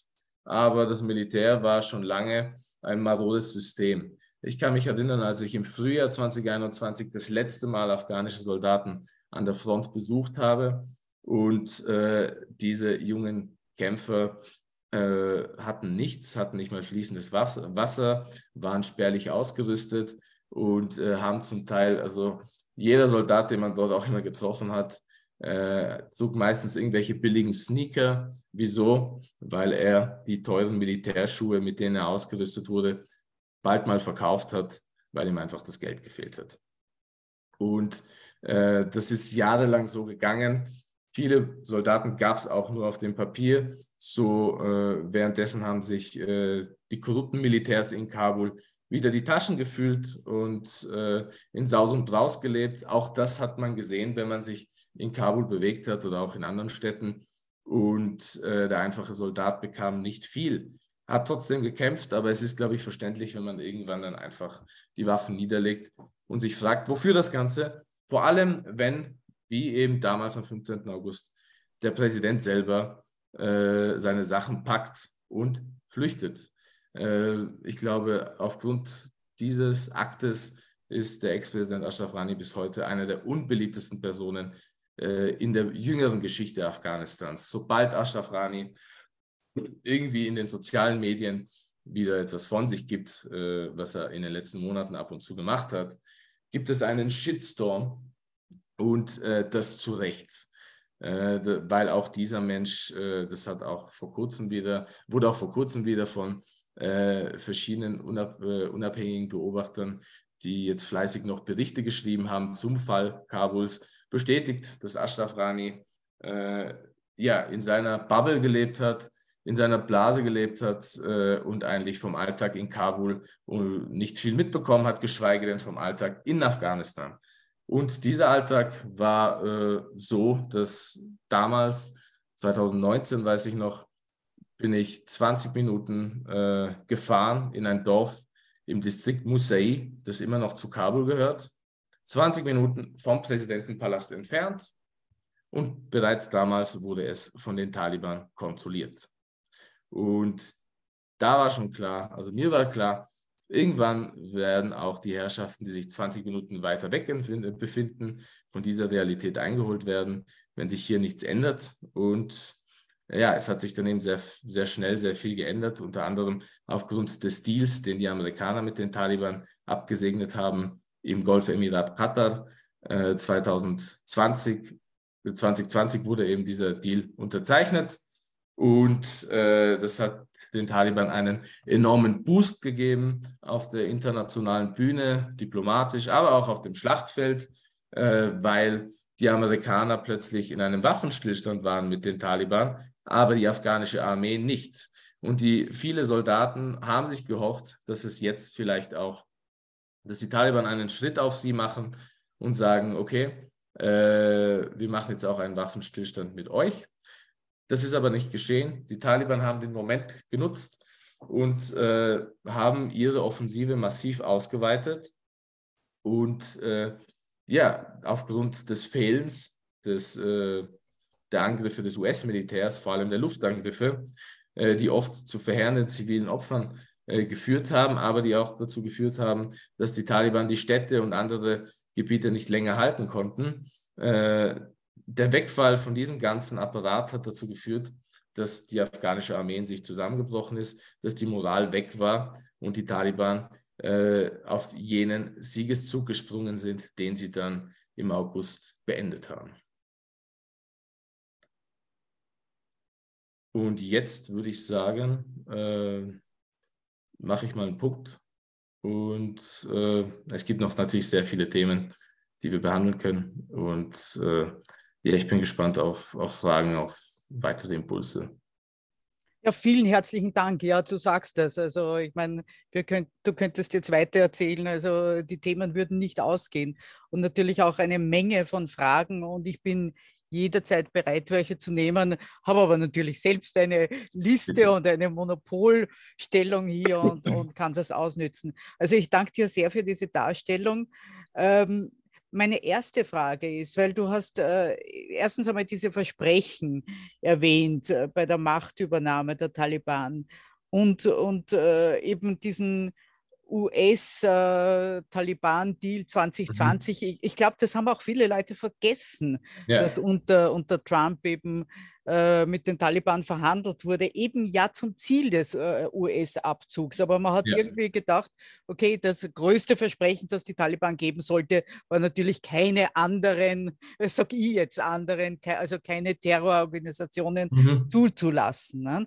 aber das Militär war schon lange ein marodes System. Ich kann mich erinnern, als ich im Frühjahr 2021 das letzte Mal afghanische Soldaten an der Front besucht habe und äh, diese jungen Kämpfer äh, hatten nichts, hatten nicht mal fließendes Wasser, waren spärlich ausgerüstet und äh, haben zum Teil, also jeder Soldat, den man dort auch immer getroffen hat, äh, zog meistens irgendwelche billigen Sneaker. Wieso? Weil er die teuren Militärschuhe, mit denen er ausgerüstet wurde, bald mal verkauft hat, weil ihm einfach das Geld gefehlt hat. Und äh, das ist jahrelang so gegangen. Viele Soldaten gab es auch nur auf dem Papier. So äh, währenddessen haben sich äh, die korrupten Militärs in Kabul wieder die Taschen gefüllt und äh, in Saus und Braus gelebt. Auch das hat man gesehen, wenn man sich in Kabul bewegt hat oder auch in anderen Städten. Und äh, der einfache Soldat bekam nicht viel. Hat trotzdem gekämpft, aber es ist, glaube ich, verständlich, wenn man irgendwann dann einfach die Waffen niederlegt und sich fragt, wofür das Ganze? Vor allem, wenn wie eben damals am 15. August der Präsident selber äh, seine Sachen packt und flüchtet. Äh, ich glaube, aufgrund dieses Aktes ist der Ex-Präsident Ashraf Rani bis heute eine der unbeliebtesten Personen äh, in der jüngeren Geschichte Afghanistans. Sobald Ashraf Rani irgendwie in den sozialen Medien wieder etwas von sich gibt, äh, was er in den letzten Monaten ab und zu gemacht hat, gibt es einen Shitstorm und äh, das zu Recht. Äh, weil auch dieser Mensch, äh, das hat auch vor kurzem wieder, wurde auch vor kurzem wieder von äh, verschiedenen unab, äh, unabhängigen Beobachtern, die jetzt fleißig noch Berichte geschrieben haben zum Fall Kabuls, bestätigt, dass Ashraf Rani äh, ja, in seiner Bubble gelebt hat, in seiner Blase gelebt hat äh, und eigentlich vom Alltag in Kabul nicht viel mitbekommen hat, geschweige denn vom Alltag in Afghanistan. Und dieser Alltag war äh, so, dass damals, 2019 weiß ich noch, bin ich 20 Minuten äh, gefahren in ein Dorf im Distrikt Musai, das immer noch zu Kabul gehört. 20 Minuten vom Präsidentenpalast entfernt und bereits damals wurde es von den Taliban kontrolliert. Und da war schon klar, also mir war klar, Irgendwann werden auch die Herrschaften, die sich 20 Minuten weiter weg befinden, von dieser Realität eingeholt werden, wenn sich hier nichts ändert. Und ja, es hat sich dann eben sehr, sehr schnell sehr viel geändert, unter anderem aufgrund des Deals, den die Amerikaner mit den Taliban abgesegnet haben im Golfemirat Katar äh, 2020. 2020 wurde eben dieser Deal unterzeichnet und äh, das hat den Taliban einen enormen Boost gegeben auf der internationalen Bühne, diplomatisch, aber auch auf dem Schlachtfeld, äh, weil die Amerikaner plötzlich in einem Waffenstillstand waren mit den Taliban, aber die afghanische Armee nicht. Und die viele Soldaten haben sich gehofft, dass es jetzt vielleicht auch, dass die Taliban einen Schritt auf sie machen und sagen, okay, äh, wir machen jetzt auch einen Waffenstillstand mit euch Das ist aber nicht geschehen. Die Taliban haben den Moment genutzt und äh, haben ihre Offensive massiv ausgeweitet. Und äh, ja, aufgrund des Fehlens des, äh, der Angriffe des US-Militärs, vor allem der Luftangriffe, äh, die oft zu verheerenden zivilen Opfern äh, geführt haben, aber die auch dazu geführt haben, dass die Taliban die Städte und andere Gebiete nicht länger halten konnten. Der Wegfall von diesem ganzen Apparat hat dazu geführt, dass die afghanische Armee in sich zusammengebrochen ist, dass die Moral weg war und die Taliban äh, auf jenen Siegeszug gesprungen sind, den sie dann im August beendet haben. Und jetzt würde ich sagen, äh, mache ich mal einen Punkt. Und äh, es gibt noch natürlich sehr viele Themen, die wir behandeln können. Und äh, ja, ich bin gespannt auf, auf Fragen, auf weitere Impulse. Ja, vielen herzlichen Dank. Ja, du sagst das. Also ich meine, könnt, du könntest jetzt weiter erzählen. Also die Themen würden nicht ausgehen. Und natürlich auch eine Menge von Fragen. Und ich bin jederzeit bereit, welche zu nehmen, habe aber natürlich selbst eine Liste und eine Monopolstellung hier und, und kann das ausnützen. Also ich danke dir sehr für diese Darstellung. Ähm, meine erste Frage ist, weil du hast äh, erstens einmal diese Versprechen erwähnt äh, bei der Machtübernahme der Taliban und, und äh, eben diesen US-Taliban-Deal 2020. Mhm. Ich, ich glaube, das haben auch viele Leute vergessen, ja. dass unter, unter Trump eben äh, mit den Taliban verhandelt wurde, eben ja zum Ziel des äh, US-Abzugs. Aber man hat ja. irgendwie gedacht, okay, das größte Versprechen, das die Taliban geben sollte, war natürlich keine anderen, äh, sag ich jetzt anderen, ke also keine Terrororganisationen mhm. zuzulassen. Ne?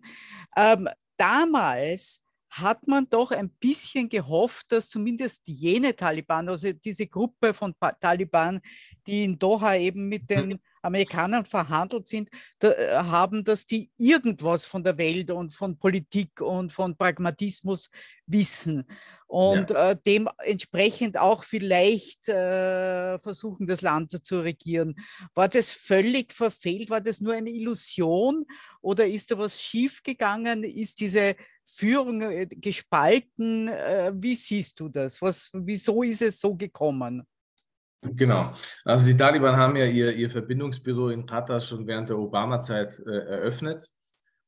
Ähm, damals hat man doch ein bisschen gehofft, dass zumindest jene Taliban, also diese Gruppe von Taliban, die in Doha eben mit den mhm. Amerikanern verhandelt sind, da, äh, haben, dass die irgendwas von der Welt und von Politik und von Pragmatismus wissen und ja. äh, dementsprechend auch vielleicht äh, versuchen, das Land zu regieren. War das völlig verfehlt? War das nur eine Illusion oder ist da was schiefgegangen? Ist diese Führung äh, gespalten? Äh, wie siehst du das? Was, wieso ist es so gekommen? Genau. Also die Taliban haben ja ihr, ihr Verbindungsbüro in Katar schon während der Obama-Zeit äh, eröffnet.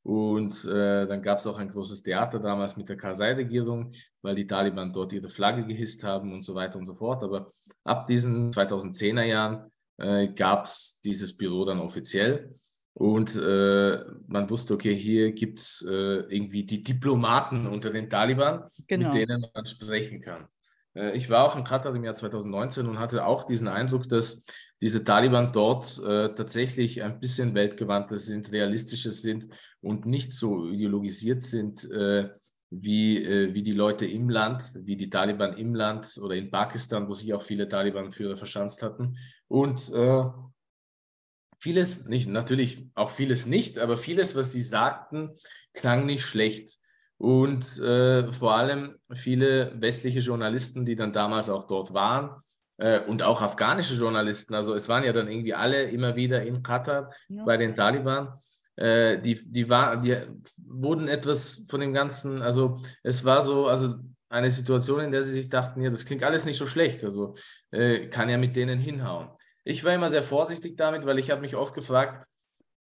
Und äh, dann gab es auch ein großes Theater damals mit der Karzai-Regierung, weil die Taliban dort ihre Flagge gehisst haben und so weiter und so fort. Aber ab diesen 2010er Jahren äh, gab es dieses Büro dann offiziell. Und äh, man wusste, okay, hier gibt es äh, irgendwie die Diplomaten unter den Taliban, genau. mit denen man sprechen kann. Äh, ich war auch in Katar im Jahr 2019 und hatte auch diesen Eindruck, dass diese Taliban dort äh, tatsächlich ein bisschen weltgewandter sind, realistischer sind und nicht so ideologisiert sind äh, wie, äh, wie die Leute im Land, wie die Taliban im Land oder in Pakistan, wo sich auch viele Taliban-Führer verschanzt hatten. Und vieles, nicht, natürlich auch vieles nicht, aber vieles, was sie sagten, klang nicht schlecht. Und äh, vor allem viele westliche Journalisten, die dann damals auch dort waren äh, und auch afghanische Journalisten, also es waren ja dann irgendwie alle immer wieder in Katar ja. bei den Taliban, äh, die, die, war, die wurden etwas von dem Ganzen, also es war so, also eine Situation, in der sie sich dachten, ja, das klingt alles nicht so schlecht, also äh, kann ja mit denen hinhauen. Ich war immer sehr vorsichtig damit, weil ich habe mich oft gefragt,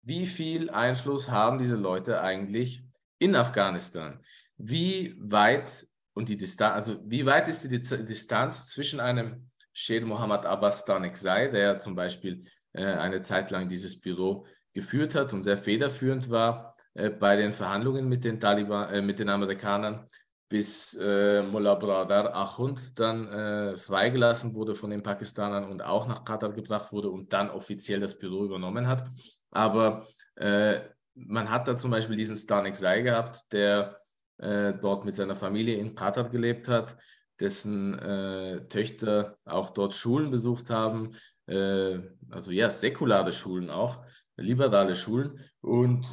wie viel Einfluss haben diese Leute eigentlich in Afghanistan, wie weit und die Distanz, also wie weit ist die Distanz zwischen einem Sheikh Mohammed Abbas Danekzai, der zum Beispiel äh, eine Zeit lang dieses Büro geführt hat und sehr federführend war äh, bei den Verhandlungen mit den Taliban, äh, mit den Amerikanern, bis äh, Mullah Bradar Ahund dann äh, freigelassen wurde von den Pakistanern und auch nach Katar gebracht wurde und dann offiziell das Büro übernommen hat. Aber äh, man hat da zum Beispiel diesen Stanik Sai gehabt, der äh, dort mit seiner Familie in Katar gelebt hat, dessen äh, Töchter auch dort Schulen besucht haben, äh, also ja, säkulare Schulen auch, liberale Schulen. Und,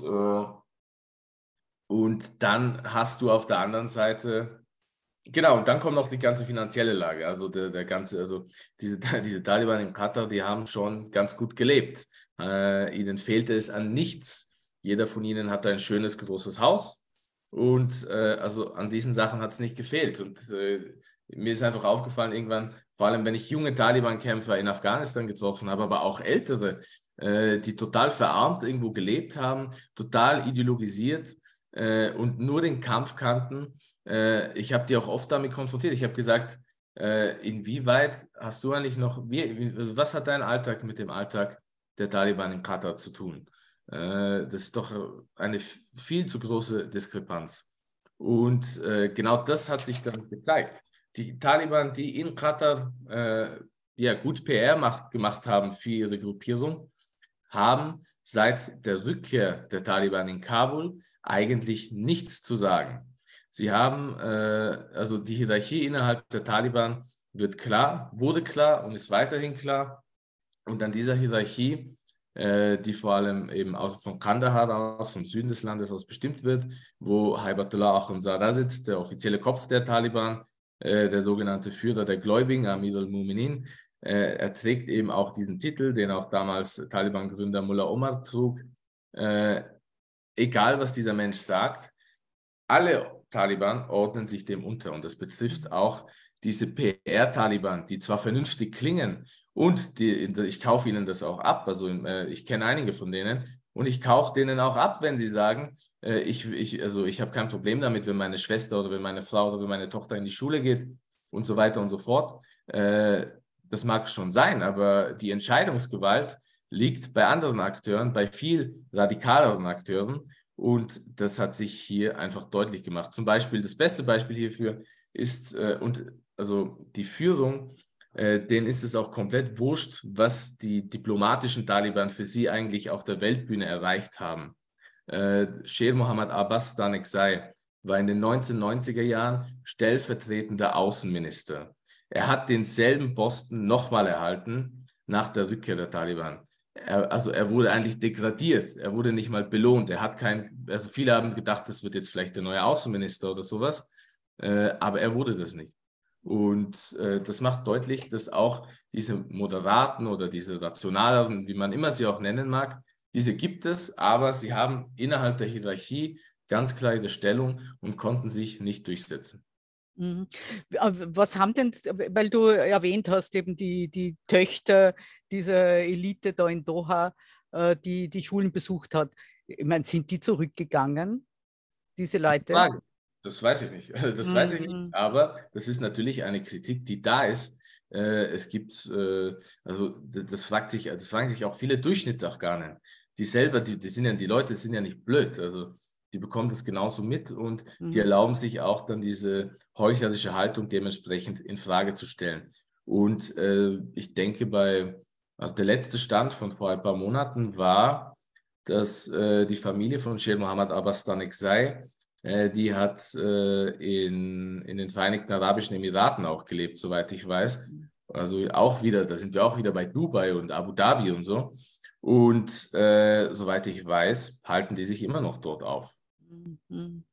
und dann hast du auf der anderen Seite Genau, und dann kommt noch die ganze finanzielle Lage. Also der, der ganze, also diese, diese Taliban in Katar, die haben schon ganz gut gelebt. Äh, ihnen fehlte es an nichts Jeder von ihnen hat ein schönes, großes Haus. Und äh, also an diesen Sachen hat es nicht gefehlt. Und äh, mir ist einfach aufgefallen, irgendwann, vor allem wenn ich junge Taliban-Kämpfer in Afghanistan getroffen habe, aber auch ältere, äh, die total verarmt irgendwo gelebt haben, total ideologisiert äh, und nur den Kampf kannten. Äh, ich habe die auch oft damit konfrontiert. Ich habe gesagt, äh, inwieweit hast du eigentlich noch, wie, also was hat dein Alltag mit dem Alltag der Taliban in Katar zu tun? Äh, das ist doch eine viel zu große Diskrepanz. Und äh, genau das hat sich dann gezeigt. Die Taliban, die in Katar äh, ja, gut PR macht, gemacht haben für ihre Gruppierung, haben seit der Rückkehr der Taliban in Kabul eigentlich nichts zu sagen. Sie haben, äh, also die Hierarchie innerhalb der Taliban wird klar, wurde klar und ist weiterhin klar. Und an dieser Hierarchie, äh, die vor allem eben aus, von Kandahar aus, vom Süden des Landes aus bestimmt wird, wo Haibatullah Akhundzada sitzt, der offizielle Kopf der Taliban, äh, der sogenannte Führer der Gläubigen, Amir al-Muminin. Äh, er trägt eben auch diesen Titel, den auch damals Taliban-Gründer Mullah Omar trug. Äh, egal, was dieser Mensch sagt, alle Taliban ordnen sich dem unter. Und das betrifft auch diese PR-Taliban, die zwar vernünftig klingen und die, ich kaufe ihnen das auch ab. Also äh, ich kenne einige von denen und ich kaufe denen auch ab, wenn sie sagen, äh, ich, ich, also ich habe kein Problem damit, wenn meine Schwester oder wenn meine Frau oder wenn meine Tochter in die Schule geht und so weiter und so fort. Äh, das mag schon sein, aber die Entscheidungsgewalt liegt bei anderen Akteuren, bei viel radikaleren Akteuren. Und das hat sich hier einfach deutlich gemacht. Zum Beispiel, das beste Beispiel hierfür ist, äh, und also die Führung, äh, denen ist es auch komplett wurscht, was die diplomatischen Taliban für sie eigentlich auf der Weltbühne erreicht haben. Äh, Sher Mohammad Abbas Danexai war in den 1990er Jahren stellvertretender Außenminister. Er hat denselben Posten nochmal erhalten nach der Rückkehr der Taliban er, also er wurde eigentlich degradiert, er wurde nicht mal belohnt, er hat kein, also viele haben gedacht, das wird jetzt vielleicht der neue Außenminister oder sowas, äh, aber er wurde das nicht. Und äh, das macht deutlich, dass auch diese Moderaten oder diese Rationaleren, wie man immer sie auch nennen mag, diese gibt es, aber sie haben innerhalb der Hierarchie ganz klar ihre Stellung und konnten sich nicht durchsetzen. Mhm. Was haben denn, weil du erwähnt hast, eben die, die Töchter dieser Elite da in Doha, äh, die die Schulen besucht hat. Ich meine, sind die zurückgegangen, diese Leute? Frage. Das weiß ich nicht. Das mhm. weiß ich nicht. Mhm. Aber das ist natürlich eine Kritik, die da ist. Äh, es gibt, äh, also das fragt sich, das fragen sich auch viele Durchschnittsafghanen. Die selber, die, die sind ja, die Leute sind ja nicht blöd. Also die bekommen das genauso mit und mhm. die erlauben sich auch dann diese heuchlerische Haltung dementsprechend in Frage zu stellen. Und äh, ich denke, bei also der letzte Stand von vor ein paar Monaten war, dass äh, die Familie von Sheikh Mohammed Abbas Danexai, äh, die hat äh, in, in den Vereinigten Arabischen Emiraten auch gelebt, soweit ich weiß. Also auch wieder, da sind wir auch wieder bei Dubai und Abu Dhabi und so. Und äh, soweit ich weiß, halten die sich immer noch dort auf. Mhm.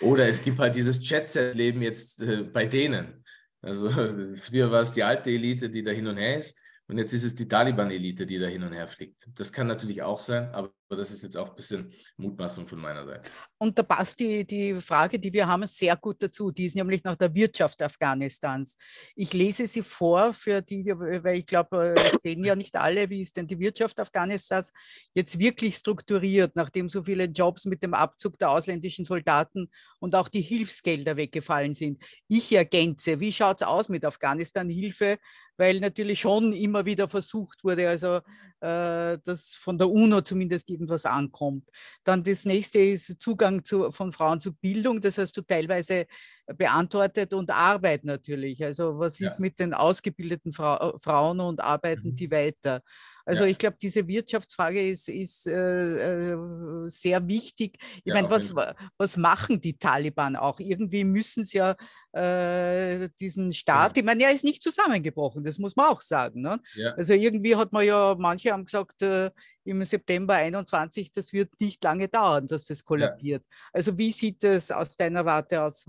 Oder es gibt halt dieses Jet-Set-Leben jetzt äh, bei denen. Also früher war es die alte Elite, die da hin und her ist. Und jetzt ist es die Taliban-Elite, die da hin und her fliegt. Das kann natürlich auch sein, aber das ist jetzt auch ein bisschen Mutmaßung von meiner Seite. Und da passt die, die Frage, die wir haben, sehr gut dazu. Die ist nämlich nach der Wirtschaft Afghanistans. Ich lese sie vor für die, weil ich glaube, sehen ja nicht alle, wie ist denn die Wirtschaft Afghanistans jetzt wirklich strukturiert, nachdem so viele Jobs mit dem Abzug der ausländischen Soldaten und auch die Hilfsgelder weggefallen sind. Ich ergänze, wie schaut es aus mit Afghanistan-Hilfe? weil natürlich schon immer wieder versucht wurde, also äh, dass von der UNO zumindest irgendwas ankommt. Dann das nächste ist Zugang zu, von Frauen zu Bildung, das hast du teilweise beantwortet und Arbeit natürlich. Also was ist mit den ausgebildeten Fra Frauen und arbeiten mhm. die weiter? Also ja. ich glaube, diese Wirtschaftsfrage ist, ist äh, äh sehr wichtig. Ich ja, meine, was, was machen die Taliban auch? Irgendwie müssen sie ja äh, diesen Staat, ja. ich meine, er ist nicht zusammengebrochen, das muss man auch sagen. Ne? Also irgendwie hat man ja, manche haben gesagt, äh, im September 21, das wird nicht lange dauern, dass das kollabiert. Also wie sieht das aus deiner Warte aus?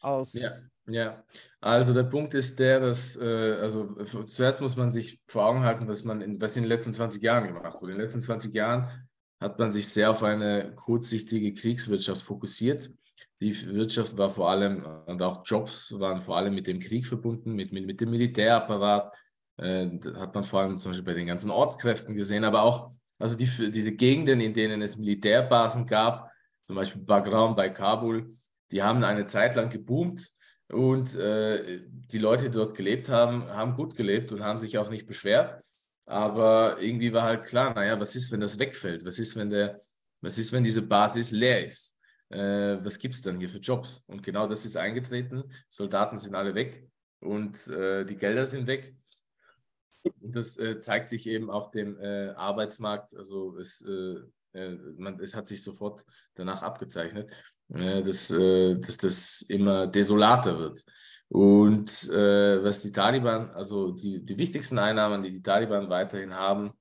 aus? Ja. Ja, also der Punkt ist der, dass, äh, also zuerst muss man sich vor Augen halten, was man in, was in den letzten 20 Jahren gemacht wurde. In den letzten 20 Jahren hat man sich sehr auf eine kurzsichtige Kriegswirtschaft fokussiert. Die Wirtschaft war vor allem und auch Jobs waren vor allem mit dem Krieg verbunden, mit, mit, mit dem Militärapparat. Äh, hat man vor allem zum Beispiel bei den ganzen Ortskräften gesehen, aber auch also die, diese Gegenden, in denen es Militärbasen gab, zum Beispiel Bagram bei Kabul, die haben eine Zeit lang geboomt und äh, die Leute, die dort gelebt haben, haben gut gelebt und haben sich auch nicht beschwert. Aber irgendwie war halt klar, naja, was ist, wenn das wegfällt? Was ist, wenn, der, was ist, wenn diese Basis leer ist? Äh, was gibt es dann hier für Jobs? Und genau das ist eingetreten. Soldaten sind alle weg und äh, die Gelder sind weg. Und das äh, zeigt sich eben auf dem äh, Arbeitsmarkt. Also es, äh, man, es hat sich sofort danach abgezeichnet, dass, dass das immer desolater wird. Und was die Taliban, also die, die wichtigsten Einnahmen, die die Taliban weiterhin haben,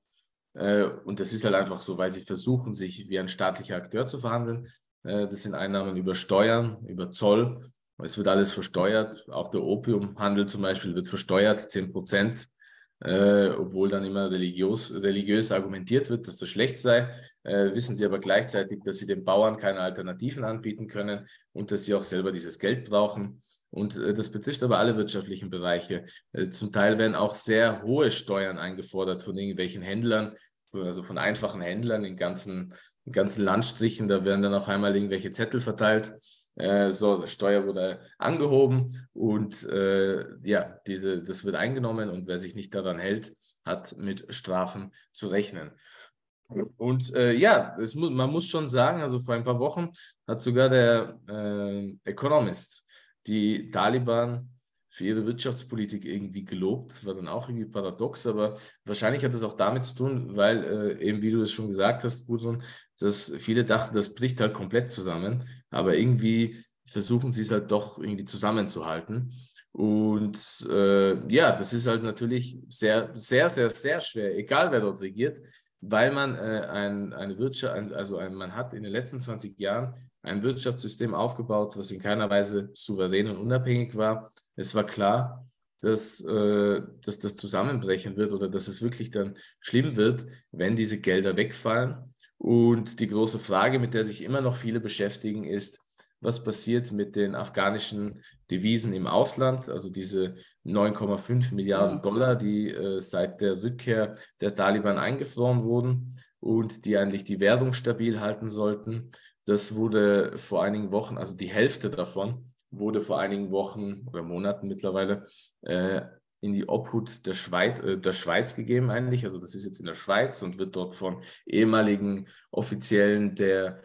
und das ist halt einfach so, weil sie versuchen, sich wie ein staatlicher Akteur zu verhandeln. Das sind Einnahmen über Steuern, über Zoll. Es wird alles versteuert. Auch der Opiumhandel zum Beispiel wird versteuert, 10 Prozent äh, obwohl dann immer religiös, religiös argumentiert wird, dass das schlecht sei, äh, wissen sie aber gleichzeitig, dass sie den Bauern keine Alternativen anbieten können und dass sie auch selber dieses Geld brauchen. Und äh, das betrifft aber alle wirtschaftlichen Bereiche. Äh, zum Teil werden auch sehr hohe Steuern eingefordert von irgendwelchen Händlern, also von einfachen Händlern in ganzen, in ganzen Landstrichen. Da werden dann auf einmal irgendwelche Zettel verteilt äh, so, Steuer wurde angehoben und äh, ja, diese, das wird eingenommen und wer sich nicht daran hält, hat mit Strafen zu rechnen. Und äh, ja, mu man muss schon sagen, also vor ein paar Wochen hat sogar der äh, Economist die Taliban für ihre Wirtschaftspolitik irgendwie gelobt. War dann auch irgendwie paradox, aber wahrscheinlich hat es auch damit zu tun, weil äh, eben, wie du es schon gesagt hast, Gudrun, dass viele dachten, das bricht halt komplett zusammen, aber irgendwie versuchen sie es halt doch irgendwie zusammenzuhalten. Und äh, ja, das ist halt natürlich sehr, sehr, sehr, sehr schwer, egal wer dort regiert, weil man äh, ein, eine Wirtschaft, also ein, man hat in den letzten 20 Jahren ein Wirtschaftssystem aufgebaut, was in keiner Weise souverän und unabhängig war. Es war klar, dass, äh, dass das zusammenbrechen wird oder dass es wirklich dann schlimm wird, wenn diese Gelder wegfallen. Und die große Frage, mit der sich immer noch viele beschäftigen, ist, was passiert mit den afghanischen Devisen im Ausland, also diese 9,5 Milliarden Dollar, die äh, seit der Rückkehr der Taliban eingefroren wurden und die eigentlich die Währung stabil halten sollten. Das wurde vor einigen Wochen, also die Hälfte davon, wurde vor einigen Wochen oder Monaten mittlerweile äh, in die Obhut der Schweiz, äh, der Schweiz gegeben eigentlich. Also das ist jetzt in der Schweiz und wird dort von ehemaligen Offiziellen der,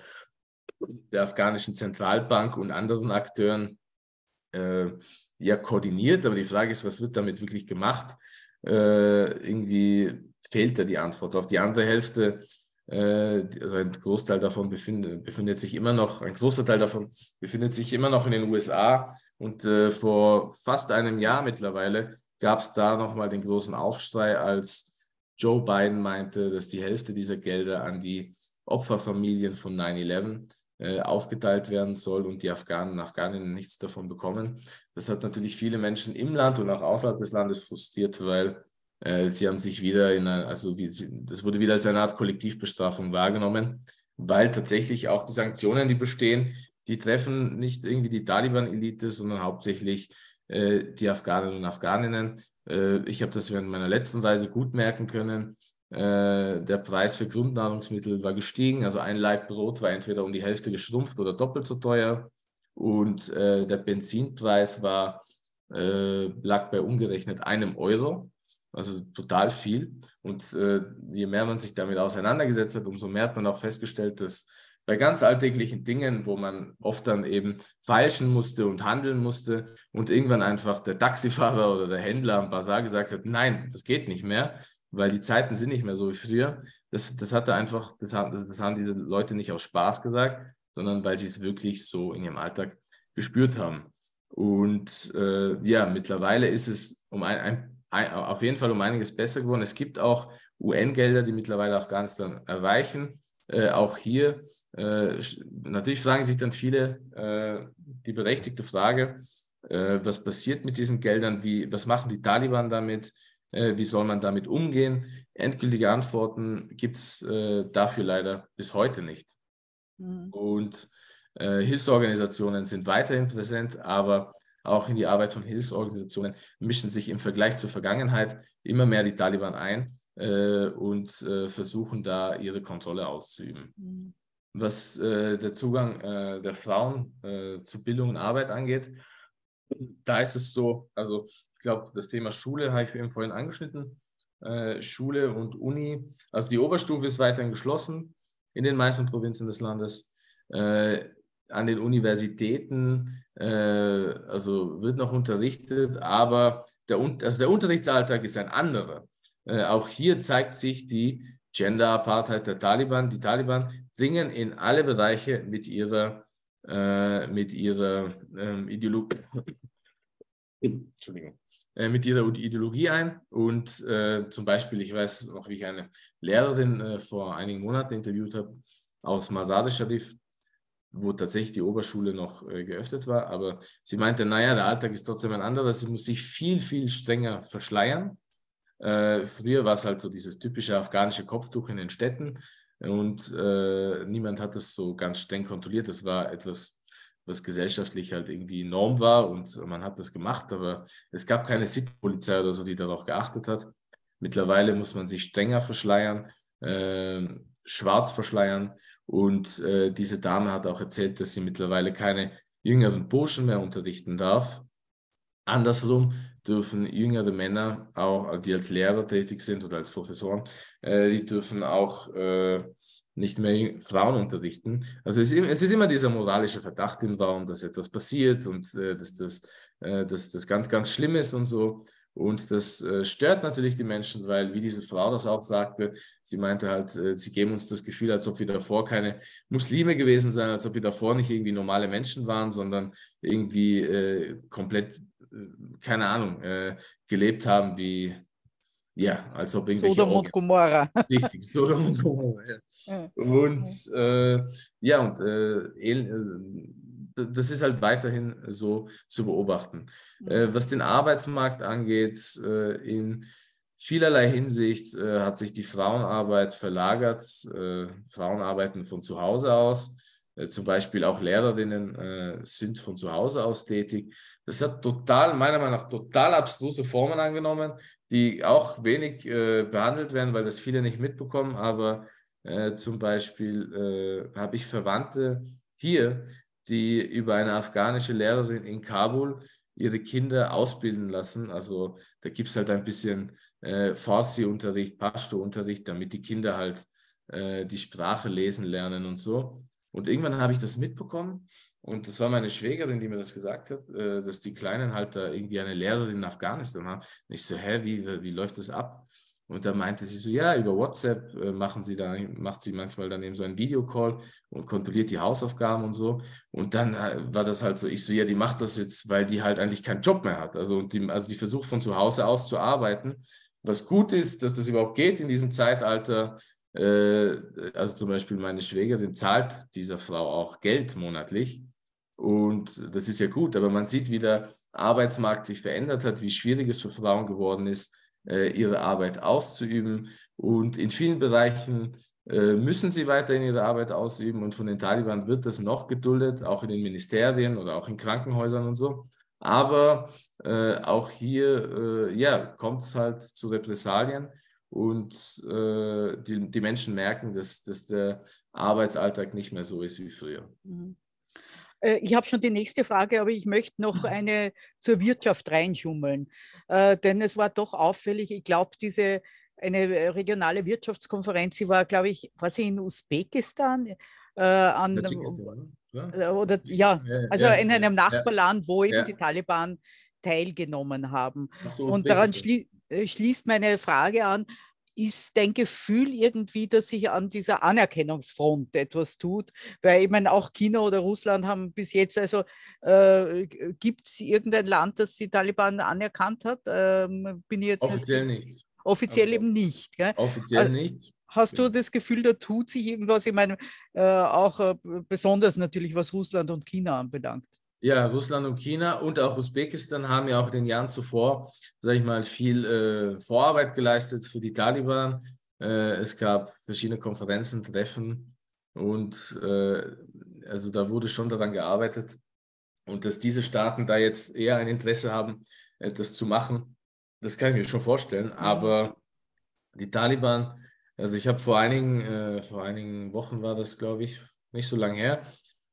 der afghanischen Zentralbank und anderen Akteuren äh, ja koordiniert. Aber die Frage ist, was wird damit wirklich gemacht? Äh, irgendwie fehlt da die Antwort. Auf die andere Hälfte äh, also ein Großteil davon befindet, befindet sich immer noch, ein großer Teil davon befindet sich immer noch in den USA. Und äh, vor fast einem Jahr mittlerweile gab es da nochmal den großen Aufschrei, als Joe Biden meinte, dass die Hälfte dieser Gelder an die Opferfamilien von 9-11 äh, aufgeteilt werden soll und die Afghanen und Afghaninnen nichts davon bekommen. Das hat natürlich viele Menschen im Land und auch außerhalb des Landes frustriert, weil äh, sie haben sich wieder in einer, also wie, das wurde wieder als eine Art Kollektivbestrafung wahrgenommen, weil tatsächlich auch die Sanktionen, die bestehen, die treffen nicht irgendwie die Taliban-Elite, sondern hauptsächlich äh, die Afghaninnen und Afghaninnen. Äh, ich habe das während meiner letzten Reise gut merken können. Äh, der Preis für Grundnahrungsmittel war gestiegen, also ein Laib Brot war entweder um die Hälfte geschrumpft oder doppelt so teuer. Und äh, der Benzinpreis war, äh, lag bei umgerechnet einem Euro also total viel. Und äh, je mehr man sich damit auseinandergesetzt hat, umso mehr hat man auch festgestellt, dass bei ganz alltäglichen Dingen, wo man oft dann eben feilschen musste und handeln musste und irgendwann einfach der Taxifahrer oder der Händler am Bazar gesagt hat, nein, das geht nicht mehr, weil die Zeiten sind nicht mehr so wie früher. Das, das hatte einfach, das haben, das haben diese Leute nicht aus Spaß gesagt, sondern weil sie es wirklich so in ihrem Alltag gespürt haben. Und äh, ja, mittlerweile ist es um ein, ein auf jeden Fall um einiges besser geworden. Es gibt auch UN-Gelder, die mittlerweile Afghanistan erreichen. Äh, auch hier, äh, natürlich fragen sich dann viele äh, die berechtigte Frage, äh, was passiert mit diesen Geldern, wie, was machen die Taliban damit? Äh, wie soll man damit umgehen? Endgültige Antworten gibt es äh, dafür leider bis heute nicht. Mhm. Und äh, Hilfsorganisationen sind weiterhin präsent, aber auch in die Arbeit von Hilfsorganisationen mischen sich im Vergleich zur Vergangenheit immer mehr die Taliban ein äh, und äh, versuchen da ihre Kontrolle auszuüben. Mhm. Was äh, der Zugang äh, der Frauen äh, zu Bildung und Arbeit angeht, da ist es so, also ich glaube, das Thema Schule habe ich eben vorhin angeschnitten. Äh, Schule und Uni, also die Oberstufe ist weiterhin geschlossen in den meisten Provinzen des Landes. an den Universitäten also wird noch unterrichtet, aber der, also der Unterrichtsalltag ist ein anderer. Äh, auch hier zeigt sich die Gender-Apartheid der Taliban. Die Taliban dringen in alle Bereiche mit ihrer, äh, mit ihrer ähm, Ideologie. Äh, mit ihrer Ideologie ein. Und äh, zum Beispiel, ich weiß noch, wie ich eine Lehrerin äh, vor einigen Monaten interviewt habe aus Masade Sharif, wo tatsächlich die Oberschule noch äh, geöffnet war. Aber sie meinte, naja, der Alltag ist trotzdem ein anderer. Sie muss sich viel, viel strenger verschleiern. Äh, früher war es halt so dieses typische afghanische Kopftuch in den Städten und äh, niemand hat das so ganz streng kontrolliert. Das war etwas, was gesellschaftlich halt irgendwie Norm war und man hat das gemacht, aber es gab keine Sittpolizei oder so, die darauf geachtet hat. Mittlerweile muss man sich strenger verschleiern, äh, schwarz verschleiern und äh, diese Dame hat auch erzählt, dass sie mittlerweile keine jüngeren Burschen mehr unterrichten darf. Andersrum dürfen jüngere Männer, auch die als Lehrer tätig sind oder als Professoren, äh, die dürfen auch äh, nicht mehr Frauen unterrichten. Also es ist, es ist, immer dieser moralische Verdacht im Raum, dass etwas passiert und äh, dass, das, äh, dass das ganz, ganz schlimm ist und so. Und das äh, stört natürlich die Menschen, weil, wie diese Frau das auch sagte, sie meinte halt, äh, sie geben uns das Gefühl, als ob wir davor keine Muslime gewesen seien, als ob wir davor nicht irgendwie normale Menschen waren, sondern irgendwie komplett keine Ahnung, äh, gelebt haben wie, ja, als ob irgendwelche... Sodom und Gomorra. Richtig, Sodom und Gomorra, ja. Und äh, ja, und äh, äh, das ist halt weiterhin so zu beobachten. Äh, was den Arbeitsmarkt angeht, äh, in vielerlei Hinsicht hat sich die Frauenarbeit verlagert. Frauen arbeiten von zu Hause aus. Äh, zum Beispiel auch Lehrerinnen äh, sind von zu Hause aus tätig. Das hat total, meiner Meinung nach, total abstruse Formen angenommen, die auch wenig äh, behandelt werden, weil das viele nicht mitbekommen. Aber äh, zum Beispiel äh, habe ich Verwandte hier, die über eine afghanische Lehrerin in Kabul ihre Kinder ausbilden lassen. Also da gibt es halt ein bisschen äh, Farsi-Unterricht, Pashto-Unterricht, damit die Kinder halt die Sprache lesen lernen und so. Und irgendwann habe ich das mitbekommen und das war meine Schwägerin, die mir das gesagt hat, äh, dass die Kleinen halt da irgendwie eine Lehrerin in Afghanistan haben. Und ich so, hä, wie, wie läuft das ab? Und da meinte sie so, ja, über WhatsApp äh, machen sie da, macht sie manchmal dann eben so einen Videocall und kontrolliert die Hausaufgaben und so. Und dann äh, war das halt so, ich so, ja, die macht das jetzt, weil die halt eigentlich keinen Job mehr hat. Also die, also die versucht von zu Hause aus zu arbeiten. Was gut ist, dass das überhaupt geht in diesem Zeitalter, also zum Beispiel meine Schwägerin zahlt dieser Frau auch Geld monatlich. Und das ist ja gut, aber man sieht, wie der Arbeitsmarkt sich verändert hat, wie schwierig es für Frauen geworden ist, äh, ihre Arbeit auszuüben. Und in vielen Bereichen äh, müssen sie weiterhin ihre Arbeit ausüben. Und von den Taliban wird das noch geduldet, auch in den Ministerien oder auch in Krankenhäusern und so. Aber äh, auch hier äh, ja, kommt es halt zu Repressalien und äh, die, die Menschen merken, dass, dass der Arbeitsalltag nicht mehr so ist wie früher. Mhm. Äh, ich habe schon die nächste Frage, aber ich möchte noch mhm. eine zur Wirtschaft reinschummeln. Äh, denn es war doch auffällig, ich glaube, diese eine regionale Wirtschaftskonferenz, sie war, glaube ich, war sie in Usbekistan? Äh, an, ja. Oder, ja, also ja, in einem Nachbarland, wo eben die Taliban teilgenommen haben. So, und daran schli äh, schließt meine Frage an, ist dein Gefühl irgendwie, dass sich an dieser Anerkennungsfront etwas tut? Weil ich meine, auch China oder Russland haben bis jetzt, also äh, gibt es irgendein Land, das die Taliban anerkannt hat? Ähm, bin ich jetzt Offiziell nicht. nicht. Offiziell also, eben nicht. Gell? Offiziell also, nicht. Hast du das Gefühl, da tut sich irgendwas? Ich meine, äh, auch äh, besonders natürlich, was Russland und China anbelangt. Ja, Russland und China und auch Usbekistan haben ja auch in den Jahren zuvor, sage ich mal, viel äh, Vorarbeit geleistet für die Taliban. Äh, es gab verschiedene Konferenzen, Treffen und äh, also da wurde schon daran gearbeitet. Und dass diese Staaten da jetzt eher ein Interesse haben, etwas zu machen, das kann ich mir schon vorstellen. Mhm. Aber die Taliban, also ich habe vor einigen, äh, vor einigen Wochen war das, glaube ich, nicht so lange her,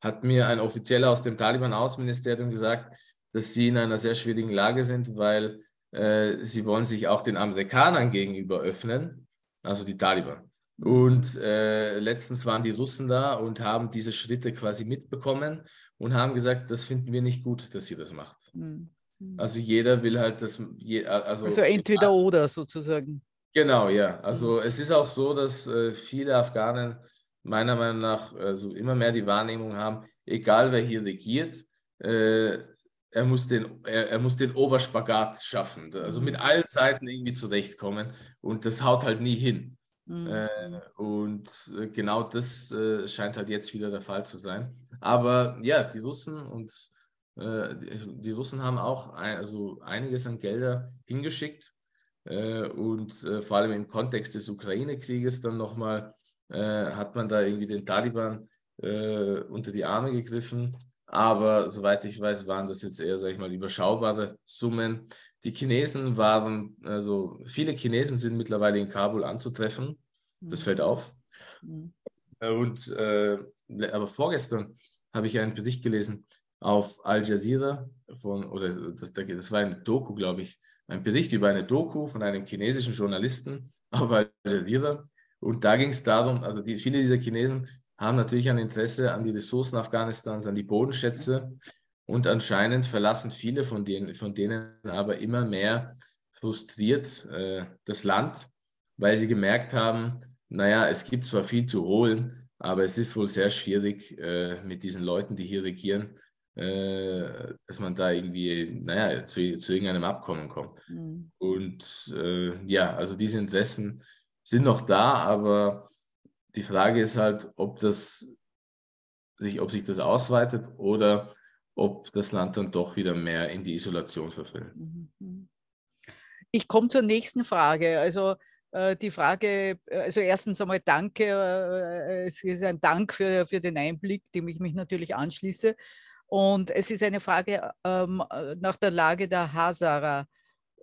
hat mir ein Offizieller aus dem Taliban-Außenministerium gesagt, dass sie in einer sehr schwierigen Lage sind, weil äh, sie wollen sich auch den Amerikanern gegenüber öffnen, also die Taliban. Und äh, letztens waren die Russen da und haben diese Schritte quasi mitbekommen und haben gesagt, das finden wir nicht gut, dass ihr das macht. Mhm. Also jeder will halt das. Also, also entweder oder sozusagen. Genau, ja. Also mhm. es ist auch so, dass äh, viele Afghanen meiner Meinung nach also immer mehr die Wahrnehmung haben, egal wer hier regiert, äh, er, muss den, er, er, muss den Oberspagat schaffen. Also mit mhm. allen Seiten irgendwie zurechtkommen und das haut halt nie hin. Mhm. Äh, und äh, genau das äh, scheint halt jetzt wieder der Fall zu sein. Aber ja, die Russen und äh, die, Russen haben auch ein, also einiges an Gelder hingeschickt äh, und vor allem im Kontext des Ukraine-Krieges dann nochmal hat man da irgendwie den Taliban unter die Arme gegriffen. Aber soweit ich weiß, waren das jetzt eher, sage ich mal, überschaubare Summen. Die Chinesen waren, also viele Chinesen sind mittlerweile in Kabul anzutreffen. Das mhm. fällt auf. Mhm. Und äh, aber vorgestern habe ich einen Bericht gelesen auf Al Jazeera von, oder das, das war eine Doku, glaube ich, ein Bericht über eine Doku von einem chinesischen Journalisten auf Al Jazeera. Und da ging es darum, also die, viele dieser Chinesen haben natürlich ein Interesse an die Ressourcen Afghanistans, an die Bodenschätze. Und anscheinend verlassen viele von denen, von denen aber immer mehr frustriert äh, das Land, weil sie gemerkt haben, naja, es gibt zwar viel zu holen, aber es ist wohl sehr schwierig äh, mit diesen Leuten, die hier regieren, äh, dass man da irgendwie, naja, zu, zu irgendeinem Abkommen kommt. Mhm. Und äh, ja, also diese Interessen sind noch da, aber die Frage ist halt, ob das sich, ob sich das ausweitet oder ob das Land dann doch wieder mehr in die Isolation verfällt. Mhm. Ich komme zur nächsten Frage. Also äh, die Frage, also erstens einmal danke, äh, es ist ein Dank für, für den Einblick, dem ich mich natürlich anschließe. Und es ist eine Frage ähm, nach der Lage der Hazara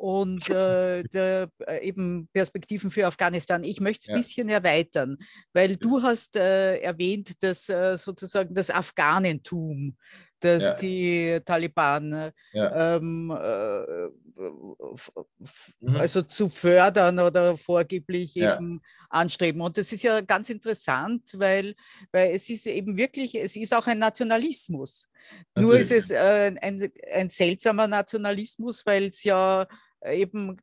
und äh, der, äh, eben Perspektiven für Afghanistan. Ich möchte es ein ja. bisschen erweitern, weil du hast äh, erwähnt, dass äh, sozusagen das Afghanentum, das ja. die Taliban ja. ähm, äh, mhm. also zu fördern oder vorgeblich eben anstreben. Und das ist ja ganz interessant, weil, weil es ist eben wirklich, es ist auch ein Nationalismus. Natürlich. Nur ist es ein, ein seltsamer Nationalismus, weil es ja eben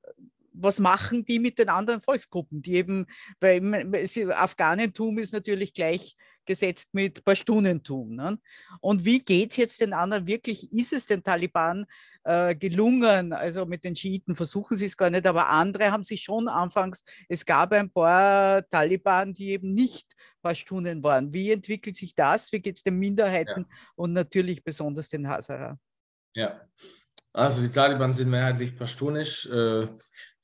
was machen die mit den anderen Volksgruppen, die eben, weil Afghanentum ist natürlich gleichgesetzt mit Pashtunentum. Ne? Und wie geht es jetzt den anderen wirklich? Ist es den Taliban äh, gelungen? Also mit den Schiiten versuchen sie es gar nicht, aber andere haben sich schon anfangs, es gab ein paar Taliban, die eben nicht Pashtunen waren. Wie entwickelt sich das? Wie geht es den Minderheiten ja. und natürlich besonders den Hazara? Ja, also die Taliban sind mehrheitlich pashtunisch. Äh,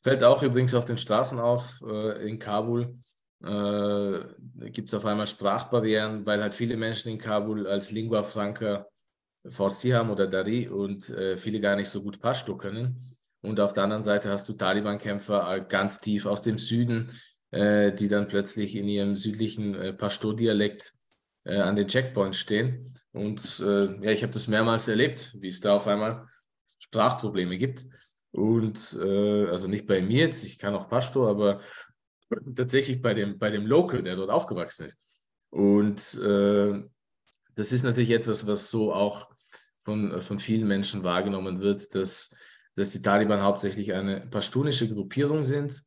fällt auch übrigens auf den Straßen auf äh, in Kabul. Äh, Gibt es auf einmal Sprachbarrieren, weil halt viele Menschen in Kabul als Lingua Franca Farsi haben oder Dari und äh, viele gar nicht so gut Pashto können. Und auf der anderen Seite hast du Taliban-Kämpfer äh, ganz tief aus dem Süden, äh, die dann plötzlich in ihrem südlichen äh, Pashto-Dialekt äh, an den Checkpoints stehen. Und ja, ich habe das mehrmals erlebt, wie es da auf einmal Sprachprobleme gibt. Und äh, also nicht bei mir jetzt, ich kann auch Pashto, aber tatsächlich bei dem, bei dem Local, der dort aufgewachsen ist. Und äh, das ist natürlich etwas, was so auch von, von vielen Menschen wahrgenommen wird, dass, dass die Taliban hauptsächlich eine pashtunische Gruppierung sind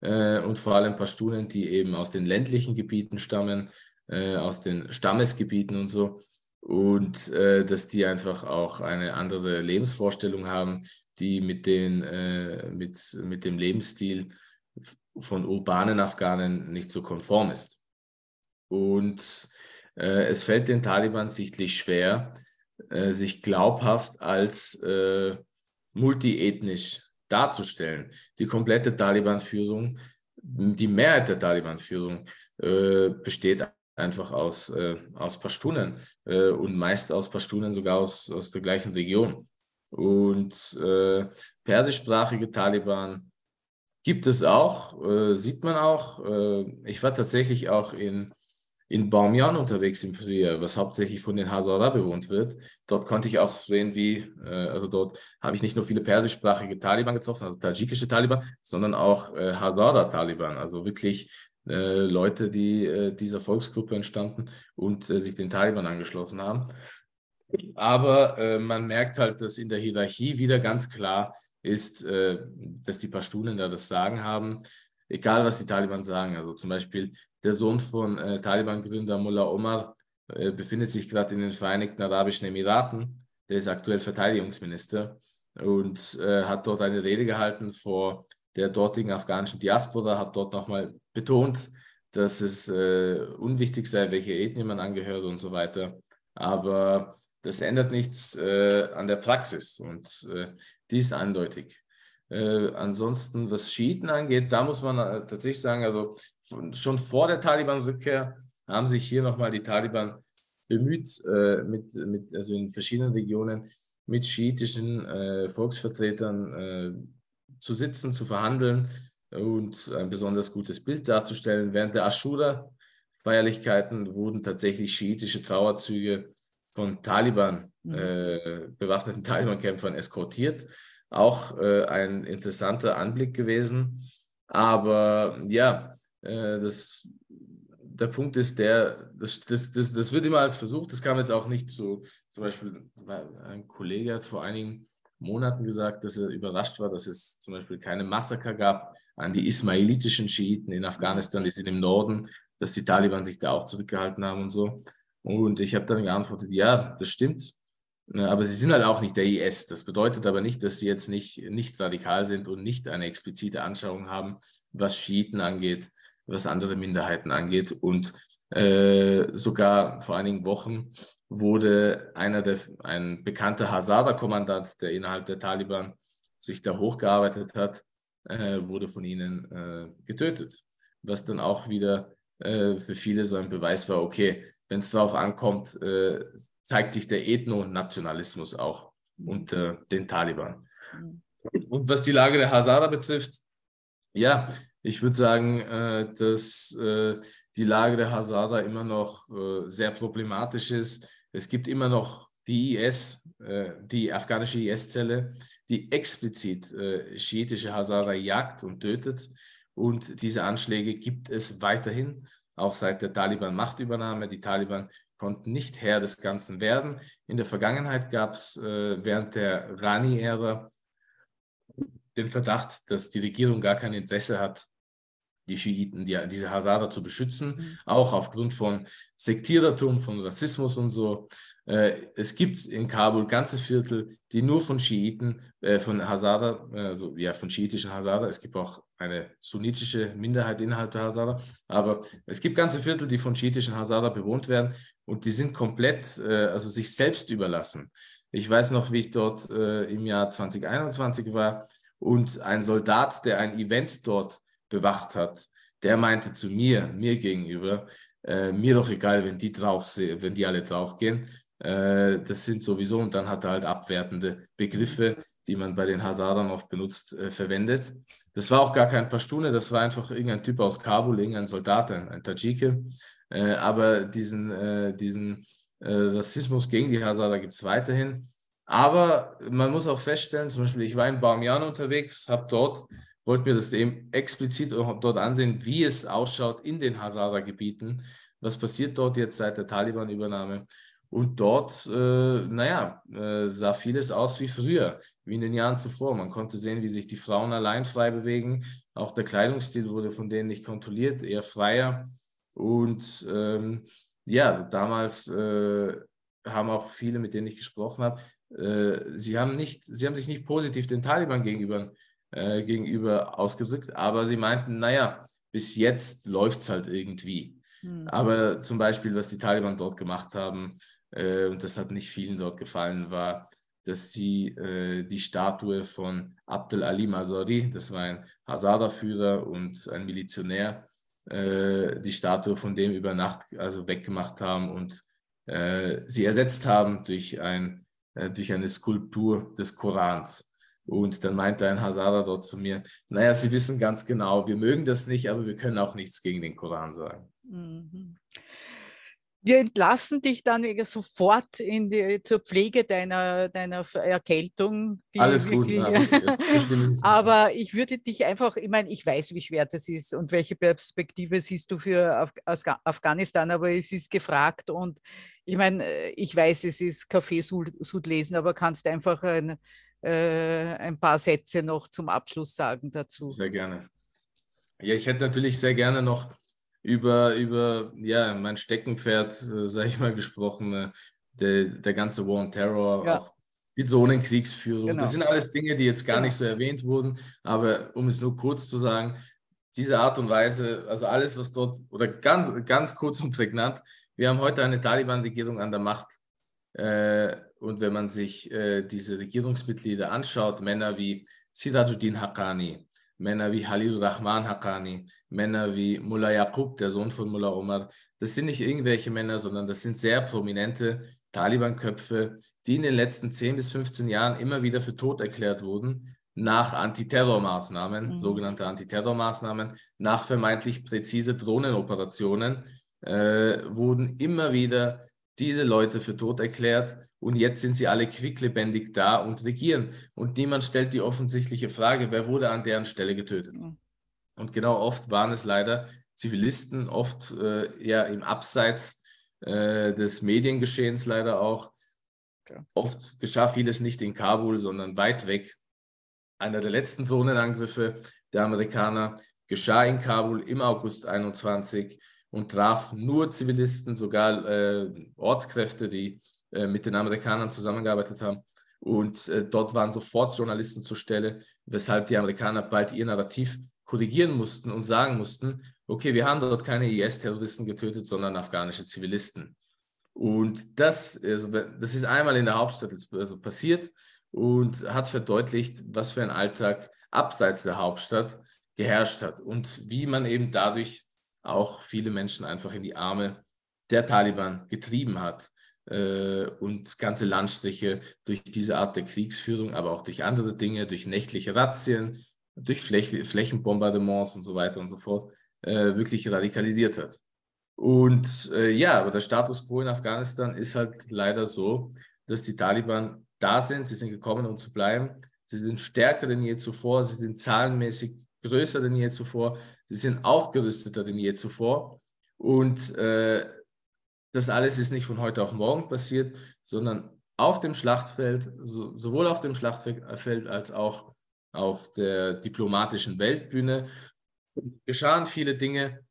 äh, und vor allem Pashtunen, die eben aus den ländlichen Gebieten stammen, äh, aus den Stammesgebieten und so und äh, dass die einfach auch eine andere Lebensvorstellung haben, die mit, den, äh, mit, mit dem Lebensstil von urbanen Afghanen nicht so konform ist. Und äh, es fällt den Taliban sichtlich schwer, äh, sich glaubhaft als äh, multiethnisch darzustellen. Die komplette Taliban-Führung, die Mehrheit der Taliban-Führung äh, besteht einfach aus, äh, aus Pashtunen äh, und meist aus Pashtunen sogar aus, aus der gleichen Region. Und äh, persischsprachige Taliban gibt es auch, äh, sieht man auch. Äh, ich war tatsächlich auch in, in Bamiyan unterwegs im Frühjahr, was hauptsächlich von den Hazara bewohnt wird. Dort konnte ich auch sehen, wie, äh, also dort habe ich nicht nur viele persischsprachige Taliban getroffen, also tadschikische Taliban, sondern auch äh, Hazara-Taliban, also wirklich äh, Leute, die äh, dieser Volksgruppe entstanden und äh, sich den Taliban angeschlossen haben. Aber äh, man merkt halt, dass in der Hierarchie wieder ganz klar ist, äh, dass die Pashtunen da das Sagen haben, egal was die Taliban sagen. Also zum Beispiel der Sohn von äh, Taliban-Gründer Mullah Omar befindet sich gerade in den Vereinigten Arabischen Emiraten. Der ist aktuell Verteidigungsminister und hat dort eine Rede gehalten vor der dortigen afghanischen Diaspora, hat dort nochmal betont, dass es äh, unwichtig sei, welche Ethnie man angehört und so weiter. Aber das ändert nichts äh, an der Praxis und äh, die ist eindeutig. Äh, ansonsten, was Schiiten angeht, da muss man äh, tatsächlich sagen, also schon vor der Taliban-Rückkehr haben sich hier nochmal die Taliban bemüht, äh, mit, mit, also in verschiedenen Regionen mit schiitischen Volksvertretern zu sitzen, zu verhandeln und ein besonders gutes Bild darzustellen. Während der Ashura-Feierlichkeiten wurden tatsächlich schiitische Trauerzüge von Taliban, mhm. äh, bewaffneten Taliban-Kämpfern eskortiert. Auch äh, ein interessanter Anblick gewesen. Aber ja, äh, das, der Punkt ist der, das, das, das, das wird immer als versucht, das kam jetzt auch nicht zu, zum Beispiel ein Kollege hat vor einigen Monaten gesagt, dass er überrascht war, dass es zum Beispiel keine Massaker gab an die ismailitischen Schiiten in Afghanistan, die sind im Norden, dass die Taliban sich da auch zurückgehalten haben und so. Und ich habe dann geantwortet, ja, das stimmt. Aber sie sind halt auch nicht der IS. Das bedeutet aber nicht, dass sie jetzt nicht, nicht radikal sind und nicht eine explizite Anschauung haben, was Schiiten angeht, was andere Minderheiten angeht. Und äh, sogar vor einigen Wochen wurde einer der, ein bekannter Hazara-Kommandant, der innerhalb der Taliban sich da hochgearbeitet hat, äh, wurde von ihnen äh, getötet. Was dann auch wieder äh, für viele so ein Beweis war, okay, wenn es darauf ankommt, äh, zeigt sich der Ethno-Nationalismus auch unter den Taliban. Und was die Lage der Hazara betrifft, ja, ich würde sagen, dass die Lage der Hazara immer noch äh, sehr problematisch ist. Es gibt immer noch die IS, äh, die afghanische IS-Zelle, die explizit äh, schiitische Hazara jagt und tötet. Und diese Anschläge gibt es weiterhin, auch seit der Taliban-Machtübernahme. Die Taliban konnten nicht Herr des Ganzen werden. In der Vergangenheit gab es äh, während der Rani-Ära den Verdacht, dass die Regierung gar kein Interesse hat, die Schiiten, die, diese Hazara zu beschützen, mhm. auch aufgrund von Sektierertum, von Rassismus und so. Äh, es gibt in Kabul ganze Viertel, die nur von Schiiten, äh, von Hazara, also ja, von schiitischen Hazara, es gibt auch eine sunnitische Minderheit innerhalb der Hazara, aber es gibt ganze Viertel, die von schiitischen Hazara bewohnt werden und die sind komplett, äh, also sich selbst überlassen. Ich weiß noch, wie ich dort äh, im Jahr 2021 war und ein Soldat, der ein Event dort bewacht hat, der meinte zu mir, mir gegenüber, äh, mir doch egal, wenn die drauf wenn die alle draufgehen. Äh, das sind sowieso, und dann hat er halt abwertende Begriffe, die man bei den Hazaran oft benutzt, äh, verwendet. Das war auch gar kein Pashtune, das war einfach irgendein Typ aus Kabul, irgendein Soldat, ein, ein Tadschike. Äh, aber diesen, äh, diesen äh, Rassismus gegen die Hazara gibt es weiterhin. Aber man muss auch feststellen, zum Beispiel, ich war in Bamiyan unterwegs, habe dort wollte mir das eben explizit dort ansehen, wie es ausschaut in den Hazara-Gebieten. Was passiert dort jetzt seit der Taliban-Übernahme? Und dort, äh, naja, äh, sah vieles aus wie früher, wie in den Jahren zuvor. Man konnte sehen, wie sich die Frauen allein frei bewegen. Auch der Kleidungsstil wurde von denen nicht kontrolliert, eher freier. Und ähm, ja, also damals äh, haben auch viele, mit denen ich gesprochen habe, äh, sie, haben nicht, sie haben sich nicht positiv den Taliban gegenüber äh, gegenüber ausgedrückt. Aber sie meinten, naja, bis jetzt läuft es halt irgendwie. Mhm. Aber zum Beispiel, was die Taliban dort gemacht haben, äh, und das hat nicht vielen dort gefallen, war, dass sie äh, die Statue von Abdel Ali Mazari, das war ein Hazara-Führer und ein Milizionär, äh, die Statue von dem über Nacht also weggemacht haben und äh, sie ersetzt haben durch, ein, durch eine Skulptur des Korans. Und dann meinte ein Hazara dort zu mir, naja, Sie wissen ganz genau, wir mögen das nicht, aber wir können auch nichts gegen den Koran sagen. Mhm. Wir entlassen dich dann sofort in die, zur Pflege deiner, deiner Erkältung. Alles gut. aber ich würde dich einfach, ich meine, ich weiß, wie schwer das ist und welche Perspektive siehst du für Af Afghanistan, aber es ist gefragt und ich meine, ich weiß, es ist Kaffeesud lesen, aber kannst einfach ein, äh, ein paar Sätze noch zum Abschluss sagen dazu. Sehr gerne. Ja, ich hätte natürlich sehr gerne noch über, über ja, mein Steckenpferd, äh, sage ich mal, gesprochen, äh, der, der ganze War on Terror, ja. auch die Drohnenkriegsführung. Genau. Das sind alles Dinge, die jetzt gar genau. nicht so erwähnt wurden, aber um es nur kurz zu sagen, diese Art und Weise, also alles, was dort, oder ganz, ganz kurz und prägnant, wir haben heute eine Taliban-Regierung an der Macht. Äh, und wenn man sich äh, diese Regierungsmitglieder anschaut, Männer wie Sirajuddin Haqqani, Männer wie Halil Rahman Haqqani, Männer wie Mullah Yaqub, der Sohn von Mullah Omar. Das sind nicht irgendwelche Männer, sondern das sind sehr prominente Taliban-Köpfe, die in den letzten 10 bis 15 Jahren immer wieder für tot erklärt wurden nach Antiterrormaßnahmen, mhm. sogenannte Antiterrormaßnahmen, nach vermeintlich präzise Drohnenoperationen, äh, wurden immer wieder diese Leute für tot erklärt und jetzt sind sie alle quicklebendig da und regieren. Und niemand stellt die offensichtliche Frage, wer wurde an deren Stelle getötet? Und genau oft waren es leider Zivilisten, oft äh, eher im Abseits äh, des Mediengeschehens leider auch. Okay. Oft geschah vieles nicht in Kabul, sondern weit weg. Einer der letzten Drohnenangriffe der Amerikaner geschah in Kabul im August 21 und traf nur Zivilisten, sogar äh, Ortskräfte, die äh, mit den Amerikanern zusammengearbeitet haben. Und äh, dort waren sofort Journalisten zur Stelle, weshalb die Amerikaner bald ihr Narrativ korrigieren mussten und sagen mussten, okay, wir haben dort keine IS-Terroristen getötet, sondern afghanische Zivilisten. Und das, also, das ist einmal in der Hauptstadt also passiert und hat verdeutlicht, was für ein Alltag abseits der Hauptstadt geherrscht hat und wie man eben dadurch auch viele Menschen einfach in die Arme der Taliban getrieben hat äh, und ganze Landstriche durch diese Art der Kriegsführung, aber auch durch andere Dinge, durch nächtliche Razzien, durch Fläch Flächenbombardements und so weiter und so fort, äh, wirklich radikalisiert hat. Und äh, ja, aber der Status quo in Afghanistan ist halt leider so, dass die Taliban da sind, sie sind gekommen, um zu bleiben. Sie sind stärker denn je zuvor, sie sind zahlenmäßig größer denn je zuvor, sie sind aufgerüsteter denn je zuvor. Und äh, das alles ist nicht von heute auf morgen passiert, sondern auf dem Schlachtfeld, so, sowohl auf dem Schlachtfeld als auch auf der diplomatischen Weltbühne, geschahen viele Dinge,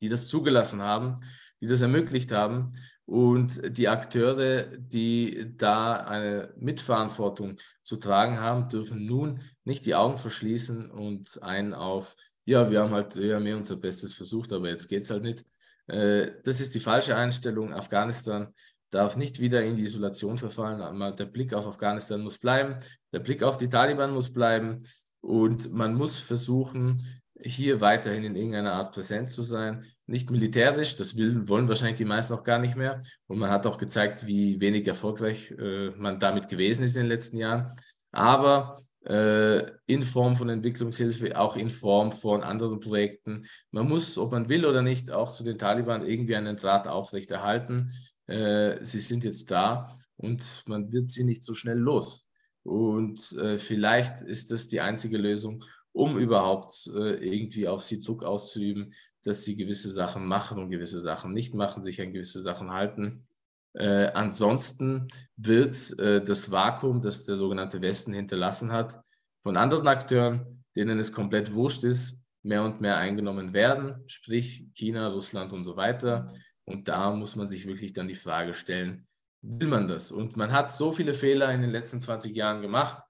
die das zugelassen haben, die das ermöglicht haben. Und die Akteure, die da eine Mitverantwortung zu tragen haben, dürfen nun nicht die Augen verschließen und einen auf, ja, wir haben halt, wir haben eh unser Bestes versucht, aber jetzt geht es halt nicht. Äh, das ist die falsche Einstellung. Afghanistan darf nicht wieder in die Isolation verfallen. Der Blick auf Afghanistan muss bleiben, der Blick auf die Taliban muss bleiben und man muss versuchen, hier weiterhin in irgendeiner Art präsent zu sein. Nicht militärisch, das will, wollen wahrscheinlich die meisten auch gar nicht mehr. Und man hat auch gezeigt, wie wenig erfolgreich äh, man damit gewesen ist in den letzten Jahren. Aber äh, in Form von Entwicklungshilfe, auch in Form von anderen Projekten. Man muss, ob man will oder nicht, auch zu den Taliban irgendwie einen Draht aufrechterhalten. Äh, sie sind jetzt da und man wird sie nicht so schnell los. Und äh, vielleicht ist das die einzige Lösung, um überhaupt äh, irgendwie auf sie Druck auszuüben, dass sie gewisse Sachen machen und gewisse Sachen nicht machen, sich an gewisse Sachen halten. Äh, ansonsten wird äh, das Vakuum, das der sogenannte Westen hinterlassen hat, von anderen Akteuren, denen es komplett wurscht ist, mehr und mehr eingenommen werden, sprich China, Russland und so weiter. Und da muss man sich wirklich dann die Frage stellen, will man das? Und man hat so viele Fehler in den letzten 20 Jahren gemacht.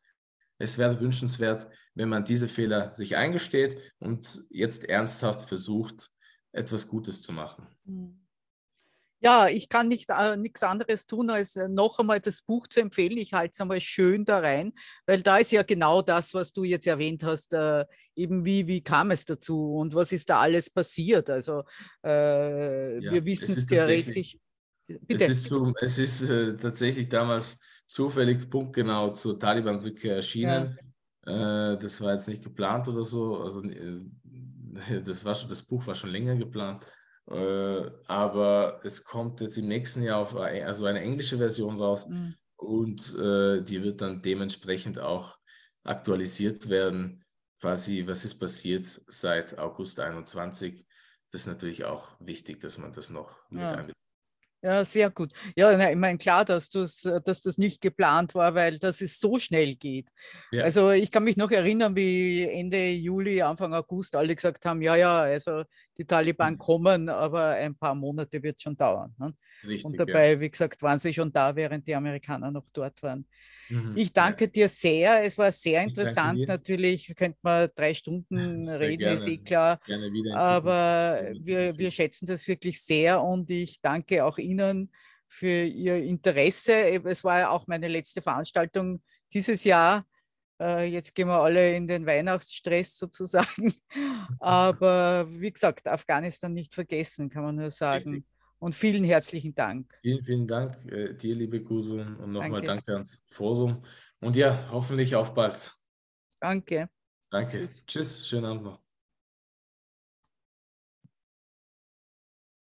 Es wäre wünschenswert, wenn man diese Fehler sich eingesteht und jetzt ernsthaft versucht, etwas Gutes zu machen. Hm. Ja, ich kann nicht äh, nichts anderes tun, als äh, noch einmal das Buch zu empfehlen. Ich halte es einmal schön da rein, weil da ist ja genau das, was du jetzt erwähnt hast, äh, eben wie, wie kam es dazu und was ist da alles passiert. Also äh, ja, wir wissen es theoretisch. Bitte. Es ist, so, es ist äh, tatsächlich damals zufällig punktgenau zur Taliban-Rückkehr erschienen. Ja. Äh, das war jetzt nicht geplant oder so. Also das, war schon, das Buch war schon länger geplant. Äh, aber es kommt jetzt im nächsten Jahr auf also eine englische Version raus mhm. und äh, die wird dann dementsprechend auch aktualisiert werden. Quasi, was ist passiert seit August 21? Das ist natürlich auch wichtig, dass man das noch ja. mit einbezieht. Ja, sehr gut. Ja, na, ich meine, klar, dass, dass das nicht geplant war, weil das es so schnell geht. Ja. Also ich kann mich noch erinnern, wie Ende Juli, Anfang August alle gesagt haben, ja, ja, also die Taliban mhm. kommen, aber ein paar Monate wird schon dauern. Ne? Richtig, Und dabei, ja. wie gesagt, waren sie schon da, während die Amerikaner noch dort waren. Mhm. Ich danke ja. dir sehr. Es war sehr interessant. Natürlich könnte man drei Stunden sehr reden, gerne. ist eh klar. Aber wir, wir schätzen das wirklich sehr und ich danke auch Ihnen für Ihr Interesse. Es war ja auch meine letzte Veranstaltung dieses Jahr. Äh, jetzt gehen wir alle in den Weihnachtsstress sozusagen. Aber wie gesagt, Afghanistan nicht vergessen, kann man nur sagen. Richtig. Und vielen herzlichen Dank. Vielen, vielen Dank äh, dir, liebe Gudrun. Und nochmal danke. danke ans Forum. Und ja, hoffentlich auf bald. Danke. Danke. Tschüss, Tschüss schönen Abend noch.